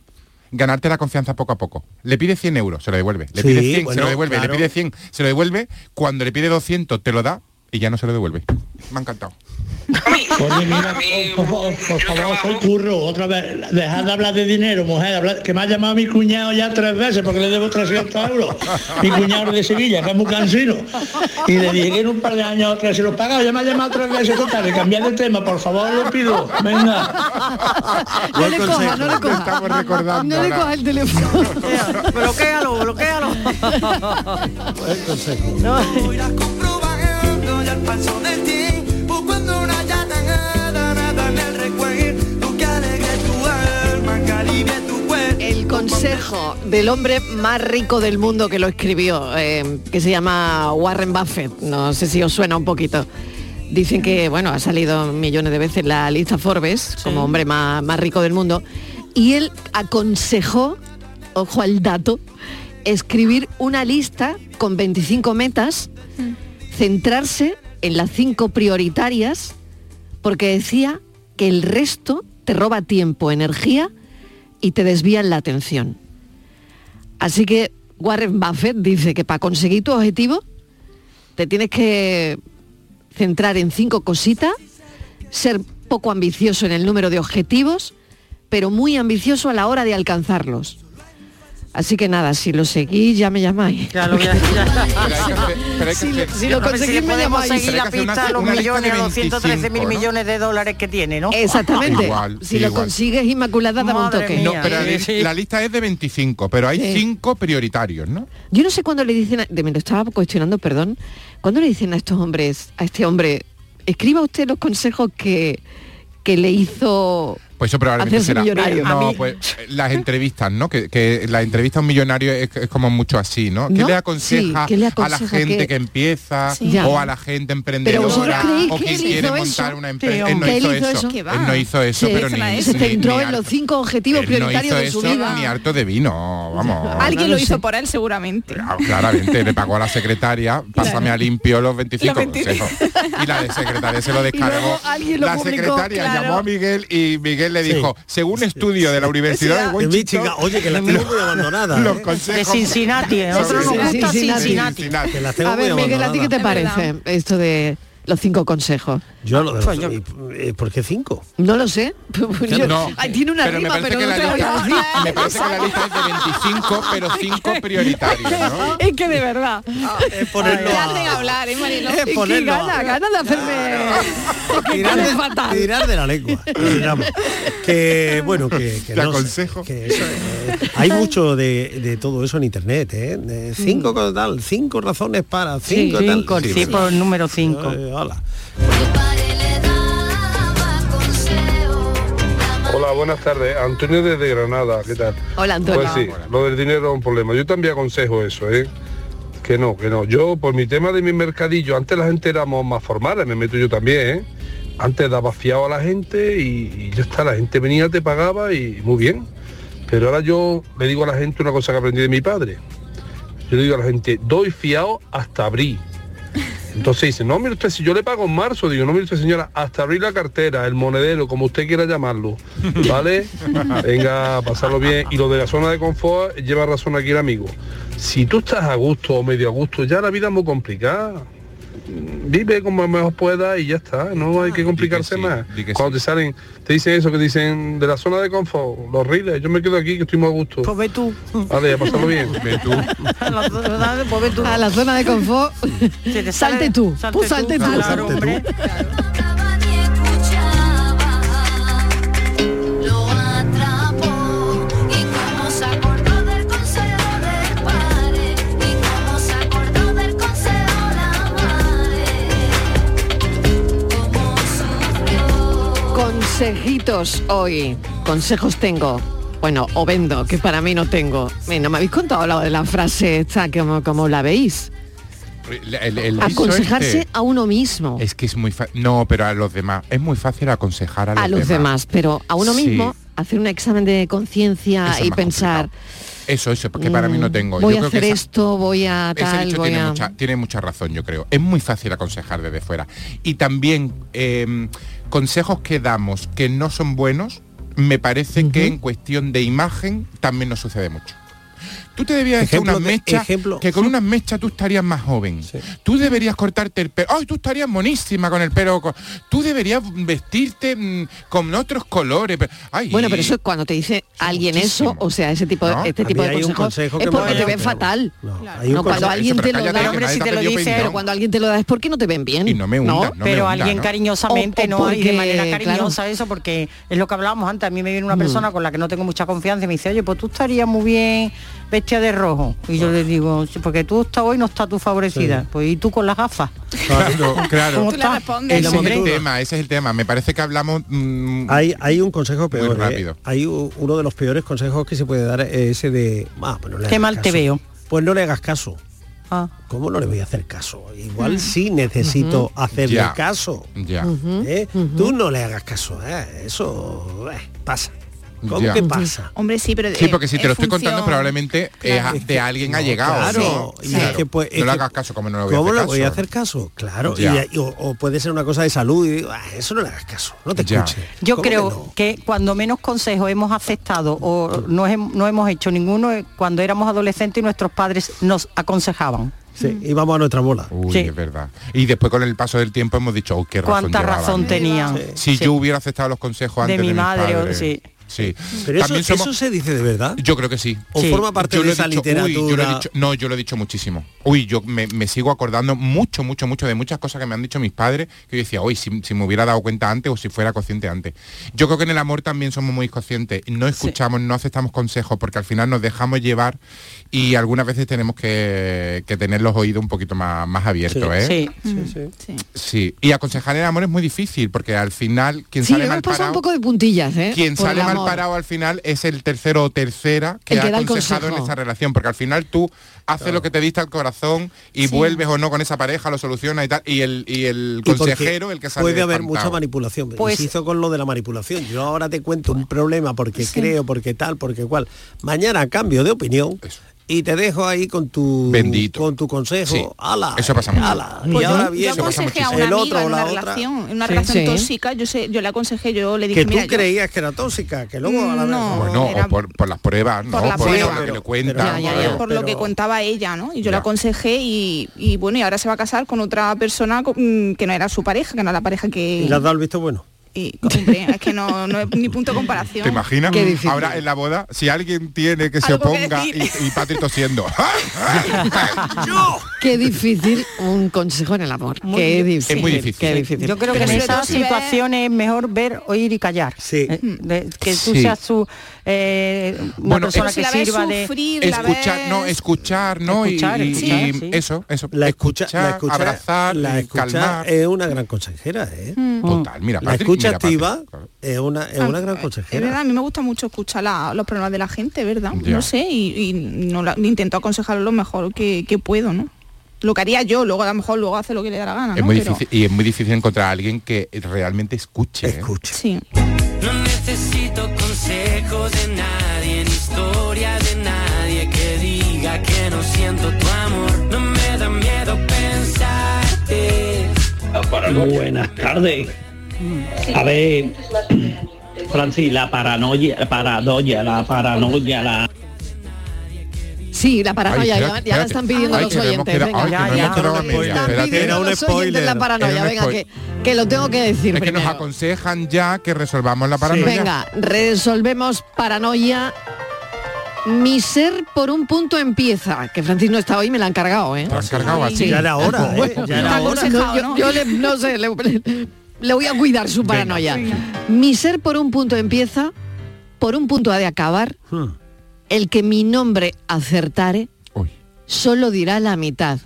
S7: ganarte la confianza poco a poco. Le pide 100 euros, se lo devuelve. Le
S6: Sí,
S7: pide 100, se
S6: bueno,
S7: lo devuelve.
S6: claro.
S7: Le pide 100, se lo devuelve. Cuando le pide 200, te lo da y ya no se lo devuelve. Me ha encantado.
S28: Oye, mira, por, por- por favor, soy curro, otra vez, dejad de hablar de dinero, mujer, hablar- que me ha llamado mi cuñado ya tres veces porque le debo 300 euros. Mi cuñado de Sevilla, que es muy cansino. Y le dije que en un par de años o tres se lo pagaba, ya me ha llamado tres veces, total, cambiar de tema, por favor, lo pido. Venga.
S5: No le coja, no le coja.
S7: Estamos recordando
S5: No le coja el teléfono.
S8: bloquéalo, bloquéalo.
S6: Buen consejo.
S26: Irás el paso del tiempo cuando no haya nada, nada en el recuerdo que alegre tu alma, que alivie tu cuerpo.
S5: El consejo del hombre más rico del mundo que lo escribió, eh, que se llama Warren Buffett, no sé si os suena un poquito. Dicen que, bueno, ha salido millones de veces la lista Forbes como hombre más, más rico del mundo. Y él aconsejó, ojo al dato, escribir una lista con 25 metas, centrarse en las cinco prioritarias, porque decía que el resto te roba tiempo, energía y te desvían la atención. Así que Warren Buffett dice que para conseguir tu objetivo te tienes que centrar en cinco cositas, ser poco ambicioso en el número de objetivos, pero muy ambicioso a la hora de alcanzarlos. Así que nada, si lo seguís ya me llamáis.
S8: Ya lo voy a-
S7: Pero hay que (laughs)
S5: Si lo- conseguís me llamáis.
S8: seguir la pista a los millones,
S7: de
S8: a los 113 mil
S7: 25, ¿no?
S8: millones de dólares que tiene, ¿no?
S5: Exactamente.
S7: Igual,
S5: si lo consigues Inmaculada, dame un toque.
S8: mía.
S7: No, pero
S8: Sí,
S7: la-
S8: sí.
S7: la lista es de 25, pero hay
S5: Sí.
S7: cinco prioritarios, ¿no?
S5: Yo no sé cuándo le dicen, a- de- me lo estaba cuestionando, perdón, cuándo le dicen a estos hombres, a este hombre, escriba usted los consejos que, que le hizo
S7: Pues eso probablemente será.
S5: millonario.
S7: No, pues las entrevistas, ¿no? Que, que la entrevista a un millonario es, es como mucho así, ¿no? ¿Qué
S5: ¿No?
S7: le aconseja,
S5: Sí, ¿qué le
S7: a la gente
S5: que-
S7: que, empieza
S5: Sí.
S7: O a la gente emprendedora o
S5: él
S7: quiere montar
S5: eso?
S7: una empresa? Él no
S5: él
S7: hizo
S5: hizo
S7: eso. Él no hizo eso, pero ni,
S9: hizo.
S5: se
S7: ni-
S5: centró
S7: ni
S5: en los cinco objetivos
S7: él no
S5: prioritarios
S7: hizo
S5: de su
S7: eso
S5: vida.
S7: ni harto de vino, vamos. (laughs)
S9: Alguien
S5: no
S9: lo
S5: lo
S9: hizo por él seguramente.
S7: Claramente, le pagó a la secretaria, pásame a limpio los 25
S9: Los 25.
S7: consejos. Y la de secretaria se lo (laughs) descargó. la secretaria llamó a Miguel y Miguel le dijo, según estudio de la Universidad de
S6: En
S7: Wichita,
S6: Michigan, oye, que la (laughs) tengo muy abandonada.
S7: los
S6: ¿eh?
S7: consejos...
S8: De Cincinnati, nosotros nos gusta
S5: Cincinnati.
S8: Cincinnati.
S6: Que la tengo
S5: A ver,
S6: muy
S5: Miguel, ¿a ti qué te parece esto de los cinco consejos?
S6: Yo lo de los,
S8: Pues yo-
S6: eh, ¿Por qué cinco?
S5: No lo sé. (laughs) Yo-
S7: No,
S5: Ay, tiene una
S7: pero me
S5: rima,
S7: parece
S5: pero
S7: que
S5: no
S7: la
S5: te la voy a
S7: lista,
S5: decir.
S7: me parece que la lista es de 25, pero 5 prioritarios, ¿no? (laughs)
S5: Es que de verdad.
S6: Es ponerlo a-
S9: hablar, ¿eh, Marilo?
S6: Es
S5: Es que
S6: ponerlo a-
S5: gana, gana de hacerme... (laughs) que
S6: tirar,
S5: quede
S6: de,
S5: fatal.
S6: tirar de la lengua que bueno que, que
S7: Te
S6: no sé,
S7: aconsejo.
S6: que eso, eh, hay mucho de, de todo eso en internet ¿eh? De cinco con tal cinco razones para cinco tal
S8: Cinco, sí, por el número 5.
S6: Hola.
S29: Hola, buenas tardes. Antonio desde Granada, ¿qué tal?
S5: Hola, Antonio.
S29: Pues sí, lo del dinero es un problema. Yo también aconsejo eso, ¿eh? Que no, que no. Yo, por mi tema de mi mercadillo, antes la gente éramos más formales, me meto yo también, ¿eh? Antes daba fiado a la gente y, y ya está, la gente venía, te pagaba y muy bien. Pero ahora yo le digo a la gente una cosa que aprendí de mi padre. Yo le digo a la gente, doy fiado hasta abril. Entonces dice, no, mire usted, si yo le pago en marzo, digo, no, mire usted, señora, hasta abrir la cartera, el monedero, como usted quiera llamarlo, ¿vale? (laughs) Venga, pasarlo bien. Y lo de la zona de confort, lleva razón aquí el amigo. Si tú estás a gusto o medio a gusto, ya la vida es muy complicada. Vive como mejor pueda y ya está, no hay que complicarse más. Cuando te salen, te dicen eso que dicen de la zona de confort, los riles, yo me quedo aquí que estoy muy a gusto.
S8: Pues ve tú.
S29: Vale, a pasarlo bien.
S7: Ve tú.
S8: A la zona- pues ve tú.
S5: A la zona de confort, salte tú.
S8: salte
S5: Pues salte tú.
S8: Claro,
S6: Salte tú.
S8: hombre.
S4: Lo
S5: Consejitos hoy. Consejos tengo. Bueno, o vendo, que para mí no tengo. No me habéis contado lo de la frase esta, como, como la veis.
S7: El,
S5: Aconsejarse
S7: este
S5: a uno mismo.
S7: es que es muy fácil. No, pero a los demás. Es muy fácil aconsejar a los,
S5: a los demás, pero a uno
S7: Sí.
S5: mismo hacer un examen de conciencia y pensar
S7: Eso, eso, porque para mí no
S5: mm,
S7: tengo.
S5: voy
S7: Yo
S5: a
S7: creo que
S5: hacer
S7: esa-
S5: esto, voy a tal, voy
S7: tiene
S5: a...
S7: mucha, tiene mucha razón, yo creo. Es muy fácil aconsejar desde fuera. Y también eh, consejos que damos que no son buenos, me parece que en cuestión de imagen también nos sucede mucho. Tú te debías
S6: Ejemplo
S7: unas
S6: de-
S7: mechas,
S6: ejemplo.
S7: que con unas mechas tú estarías más joven. Tú deberías cortarte el pelo. ¡Ay, tú estarías monísima con el pelo! Tú deberías vestirte mm, con otros colores. Pero- Ay,
S5: Bueno, pero eso es cuando te dice alguien eso, o sea, ese tipo,
S7: ¿No?
S5: este tipo de consejos
S6: consejo
S5: es
S6: que
S5: porque te ven fatal.
S6: No,
S5: No, cuando alguien te
S7: pero
S5: lo da,
S8: hombre, si
S7: te
S8: lo dice,
S5: pero cuando alguien te lo da es porque no te ven bien.
S7: Y no me hunda, no, me
S8: pero
S7: hunda,
S8: alguien cariñosamente,
S5: O-
S8: no y de manera
S5: claro.
S8: cariñosa eso, porque es lo que hablábamos antes. A mí me viene una
S5: Mm.
S8: persona con la que no tengo mucha confianza y me dice, oye, pues tú estarías muy bien vestida de rojo. Y yo le digo, "Sí, porque tú estás hoy no estás tú favorecida. Pues y tú con las gafas. (laughs)
S7: Claro, claro.
S8: ¿Cómo estás?
S7: Ese es el tema, ese es el tema. Me parece que hablamos mm,
S6: hay, hay un consejo peor ¿eh?
S7: rápido.
S6: hay uno de los peores consejos que se puede dar es ese de ah, pues no le
S8: Qué mal te veo.
S6: pues no le hagas caso ¿cómo no le voy a hacer caso? Igual sí necesito hacerle
S7: Ya.
S6: caso.
S7: Ya.
S6: ¿Eh? Tú no le hagas caso, ¿eh? eso eh, pasa. ¿Cómo
S7: Ya.
S6: que pasa?
S9: Hombre, sí, pero...
S7: Sí,
S9: eh,
S7: porque si te lo estoy contando probablemente es a- de alguien ha llegado.
S6: Claro,
S7: ¿sí?
S6: y es que, pues, es
S7: no le hagas caso, como no le voy a
S6: ¿Cómo
S7: hacer
S6: le voy a
S7: caso?
S6: hacer caso? Claro, y- y- o, o puede ser una cosa de salud y digo, "Ah, eso no le hagas caso, no te
S7: Ya.
S6: escuche.
S8: Yo
S6: ¿Cómo que
S8: creo
S6: no?
S8: que, cuando menos consejos hemos aceptado o no, no hemos hecho ninguno es cuando éramos adolescentes y nuestros padres nos aconsejaban.
S6: Sí, íbamos a nuestra bola.
S7: Uy,
S8: Sí.
S7: es verdad. Y después con el paso del tiempo hemos dicho, oh, qué razón
S8: Cuánta
S7: llevaban".
S8: razón tenían.
S7: Si
S8: Sí.
S7: yo hubiera aceptado los consejos
S8: De
S7: antes de,
S8: mi
S7: mis
S8: madre, o-
S7: padres.
S8: sí.
S7: Sí.
S6: Pero eso,
S7: somos-
S6: eso se dice de verdad.
S7: Yo creo que sí.
S6: ¿O forma parte
S7: Yo
S6: de esa
S7: dicho- uy, yo lo he
S6: literatura?
S7: dicho- no, yo lo he dicho muchísimo. Uy, yo me, me sigo acordando mucho, mucho, mucho de muchas cosas que me han dicho mis padres que yo decía, uy, si, si me hubiera dado cuenta antes o si fuera consciente antes. Yo creo que en el amor también somos muy conscientes. No escuchamos, no aceptamos consejos porque al final nos dejamos llevar y algunas veces tenemos que, que tener los oídos un poquito más, más abiertos, ¿eh?
S8: Sí.
S9: Sí.
S7: Sí. Y aconsejar en el amor es muy difícil porque al final quien
S5: Sí,
S7: sale mal parado
S5: un poco de puntillas, ¿eh?
S7: quien
S5: por
S7: sale
S5: el
S7: mal parado al final es el tercero o tercera que ha aconsejado en esa relación, porque al final tú haces lo que te dista el corazón y
S6: Sí.
S7: vuelves o no con esa pareja, lo soluciona y tal, y el, y el
S6: Y
S7: consejero el que sale
S6: puede haber
S7: espantado.
S6: mucha manipulación.
S8: Pues-
S6: insisto con lo de la manipulación. Yo ahora te cuento un problema porque creo porque tal porque cual. Mañana cambio de opinión y te dejo ahí con tu
S7: Bendito.
S6: con tu consejo
S7: Sí.
S6: ala
S7: Eso pasa mucho.
S6: ala.
S9: Pues
S6: y
S9: yo,
S6: ahora
S9: yo aconsejé a una
S6: el
S9: amiga
S6: otro o
S9: en una
S6: la otra
S9: relación, en una
S5: Sí.
S9: relación
S5: Sí.
S9: tóxica, yo sé, yo le aconsejé, yo le dije,
S6: que tú
S9: mira, yo-
S6: creías que era tóxica que luego a la vez
S9: No,
S7: Bueno,
S9: era
S7: o por, por las pruebas, ¿no?
S9: por la
S7: por
S9: prueba.
S7: lo que le
S6: pero-
S9: por lo que contaba ella, ¿no? Y yo
S7: Ya.
S9: la aconsejé y, y bueno, y ahora se va a casar con otra persona que no era su pareja, que no era la pareja que...
S6: y le has dado el visto bueno
S9: y, es que no, no es ni punto de comparación.
S7: ¿Te imaginas? Ahora en la boda, si alguien tiene que se
S9: Algo que
S7: oponga y, y Patri tosiendo. (laughs)
S5: Qué difícil un consejo en el amor. Qué difícil.
S7: Es muy difícil.
S5: Qué difícil.
S8: Yo creo que
S9: Pero
S8: en esas situaciones es mejor ver, oír y callar.
S6: Sí.
S8: Eh, de- que tú
S7: Sí.
S8: seas su, eh, una
S7: Bueno,
S8: persona que sirva de...
S9: sufrir, la
S7: escuchar, no, escuchar, ¿no? Y-
S8: Escuchar,
S7: y,
S8: escuchar,
S7: y
S8: sí.
S7: eso, eso.
S6: la escucha,
S7: escuchar,
S6: la escucha,
S7: abrazar,
S6: la escucha
S7: calmar.
S6: es una gran consejera ¿eh?
S7: Total, mira,
S6: la Es una es una gran
S9: Es
S6: consejera
S9: verdad, a mí me gusta mucho escuchar la- los problemas de la gente, ¿verdad?
S7: Ya.
S9: No sé, y, y no la- intento aconsejar lo mejor que, que puedo, ¿no? Lo que haría yo, luego a lo mejor luego hace lo que le da la gana,
S7: Es
S9: ¿no?
S7: muy
S9: Pero-
S7: difícil, y es muy difícil encontrar a alguien que realmente escuche. ¿eh?
S6: escucha
S9: Sí.
S26: No necesito consejos de nadie, ni historia de nadie que diga que no siento tu amor. No me da miedo pensarte.
S20: Buenas tardes. A ver, Francis, la paranoia, la paranoia, la paranoia, la...
S5: Sí, la paranoia,
S7: Ay,
S5: ya-
S7: espérate,
S5: ya, la están pidiendo
S7: Ay,
S5: los
S7: no
S5: oyentes.
S7: quedado-
S5: venga.
S7: ay, que no
S8: Ya, ya.
S7: medias,
S5: Están
S7: espérate.
S5: pidiendo
S6: Era un
S5: los oyentes la paranoia.
S7: Era
S5: Venga, que, que lo tengo que decir
S7: Es que nos
S5: primero.
S7: aconsejan ya que resolvamos la paranoia.
S5: Venga, resolvemos paranoia. Mi ser por un punto empieza. Que Francis no está hoy, me la han cargado, ¿eh?
S7: Te lo han cargado así.
S6: ya era hora ¿eh?
S5: Bueno,
S6: ya era hora
S5: no, yo, yo le, no sé, le, le voy a cuidar su paranoia. Mi ser por un punto empieza, por un punto ha de acabar.
S6: Hmm.
S5: El que mi nombre acertare,
S7: Uy.
S5: solo dirá la mitad.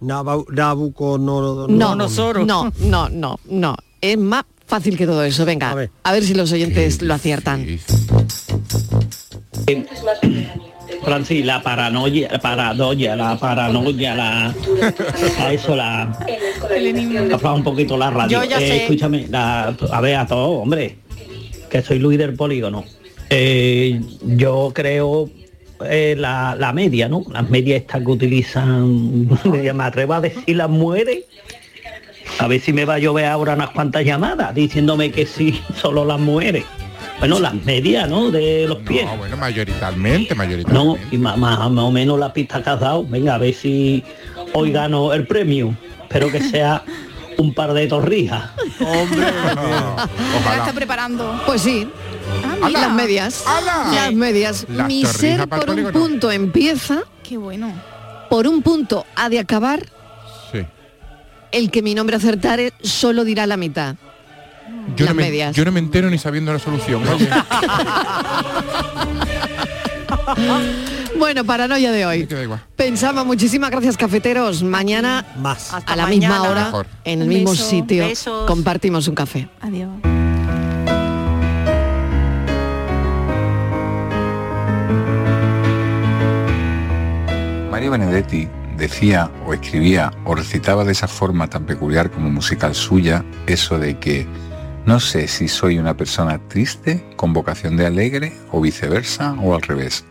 S6: Nabu- Nabucodonosor.
S5: No, no, no, no, no. Es más fácil que todo eso. Venga, a ver, si los oyentes lo aciertan.
S20: Francis, la paranoia, la paranoia, la paranoia, la... A eso la... Apaga un poquito la radio.
S8: Yo ya
S20: Eh,
S8: sé.
S20: Escúchame, la- a ver, a todos, hombre, que soy Luis del Polígono. Eh, yo creo eh, la, la media, ¿no? Las medias estas que utilizan, (laughs) me atrevo a decir las mujeres. A ver si me va a llover ahora unas cuantas llamadas diciéndome que sí, (laughs) solo las mujeres. Bueno, las medias, ¿no? De los pies.
S7: No, bueno, mayoritariamente, mayoritariamente.
S20: No, y más, más, más o menos la pista que has dado. Venga, a ver si hoy gano el premio. Espero que sea un par de torrijas.
S6: Hombre, (laughs)
S9: la está preparando.
S5: Pues sí.
S9: Ah.
S5: Las medias.
S7: ¡Hala!
S5: Las medias.
S7: Las
S5: Mi ser por un punto empieza,
S9: Qué bueno.
S5: por un punto ha de acabar.
S7: Sí.
S5: El que mi nombre acertare solo dirá la mitad.
S7: Yo
S5: Las
S7: no, me,
S5: medias.
S7: yo no me entero ni sabiendo la solución. oye. (laughs)
S5: Bueno, paranoia de hoy. Pensamos, muchísimas gracias cafeteros. Mañana
S6: más
S8: Hasta
S5: a la
S8: mañana.
S5: misma hora,
S7: Mejor.
S5: en el mismo
S9: beso.
S5: sitio,
S8: Besos.
S5: compartimos un café.
S9: Adiós.
S30: Mario Benedetti decía o escribía o recitaba de esa forma tan peculiar como musical suya eso de que no sé si soy una persona triste con vocación de alegre o viceversa o al revés.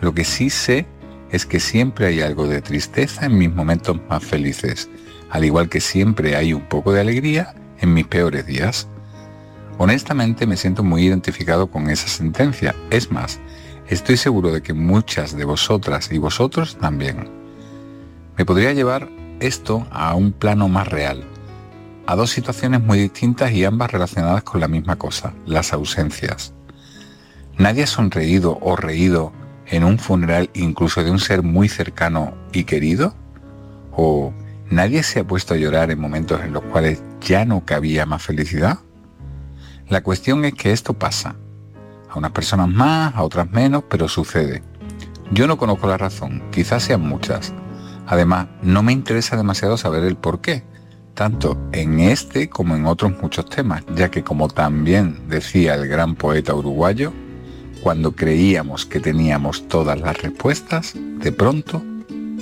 S30: Lo que sí sé es que siempre hay algo de tristeza en mis momentos más felices, al igual que siempre hay un poco de alegría en mis peores días. Honestamente me siento muy identificado con esa sentencia. Es más, estoy seguro de que muchas de vosotras y vosotros también. Me podría llevar esto a un plano más real, a dos situaciones muy distintas y ambas relacionadas con la misma cosa, las ausencias. Nadie ha sonreído o reído en un funeral incluso de un ser muy cercano y querido? ¿O nadie se ha puesto a llorar en momentos en los cuales ya no cabía más felicidad? La cuestión es que esto pasa. A unas personas más, a otras menos, pero sucede. Yo no conozco la razón, quizás sean muchas. Además, no me interesa demasiado saber el por qué, tanto en este como en otros muchos temas, ya que como también decía el gran poeta uruguayo, cuando creíamos que teníamos todas las respuestas, de pronto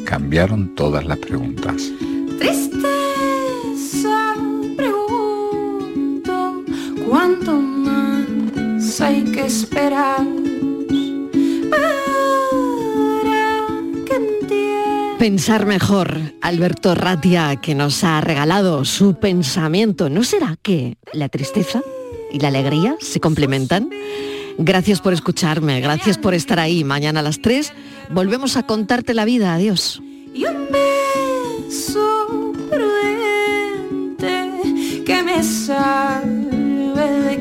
S30: cambiaron todas las preguntas.
S4: Tristeza, pregunto, ¿cuánto más hay que esperar
S5: Pensar mejor, Alberto Ratia, que nos ha regalado su pensamiento. ¿No será que la tristeza y la alegría se complementan? Gracias por escucharme, gracias por estar ahí. Mañana a las 3 volvemos a contarte la vida. Adiós.
S4: Y un beso prudente que me salve de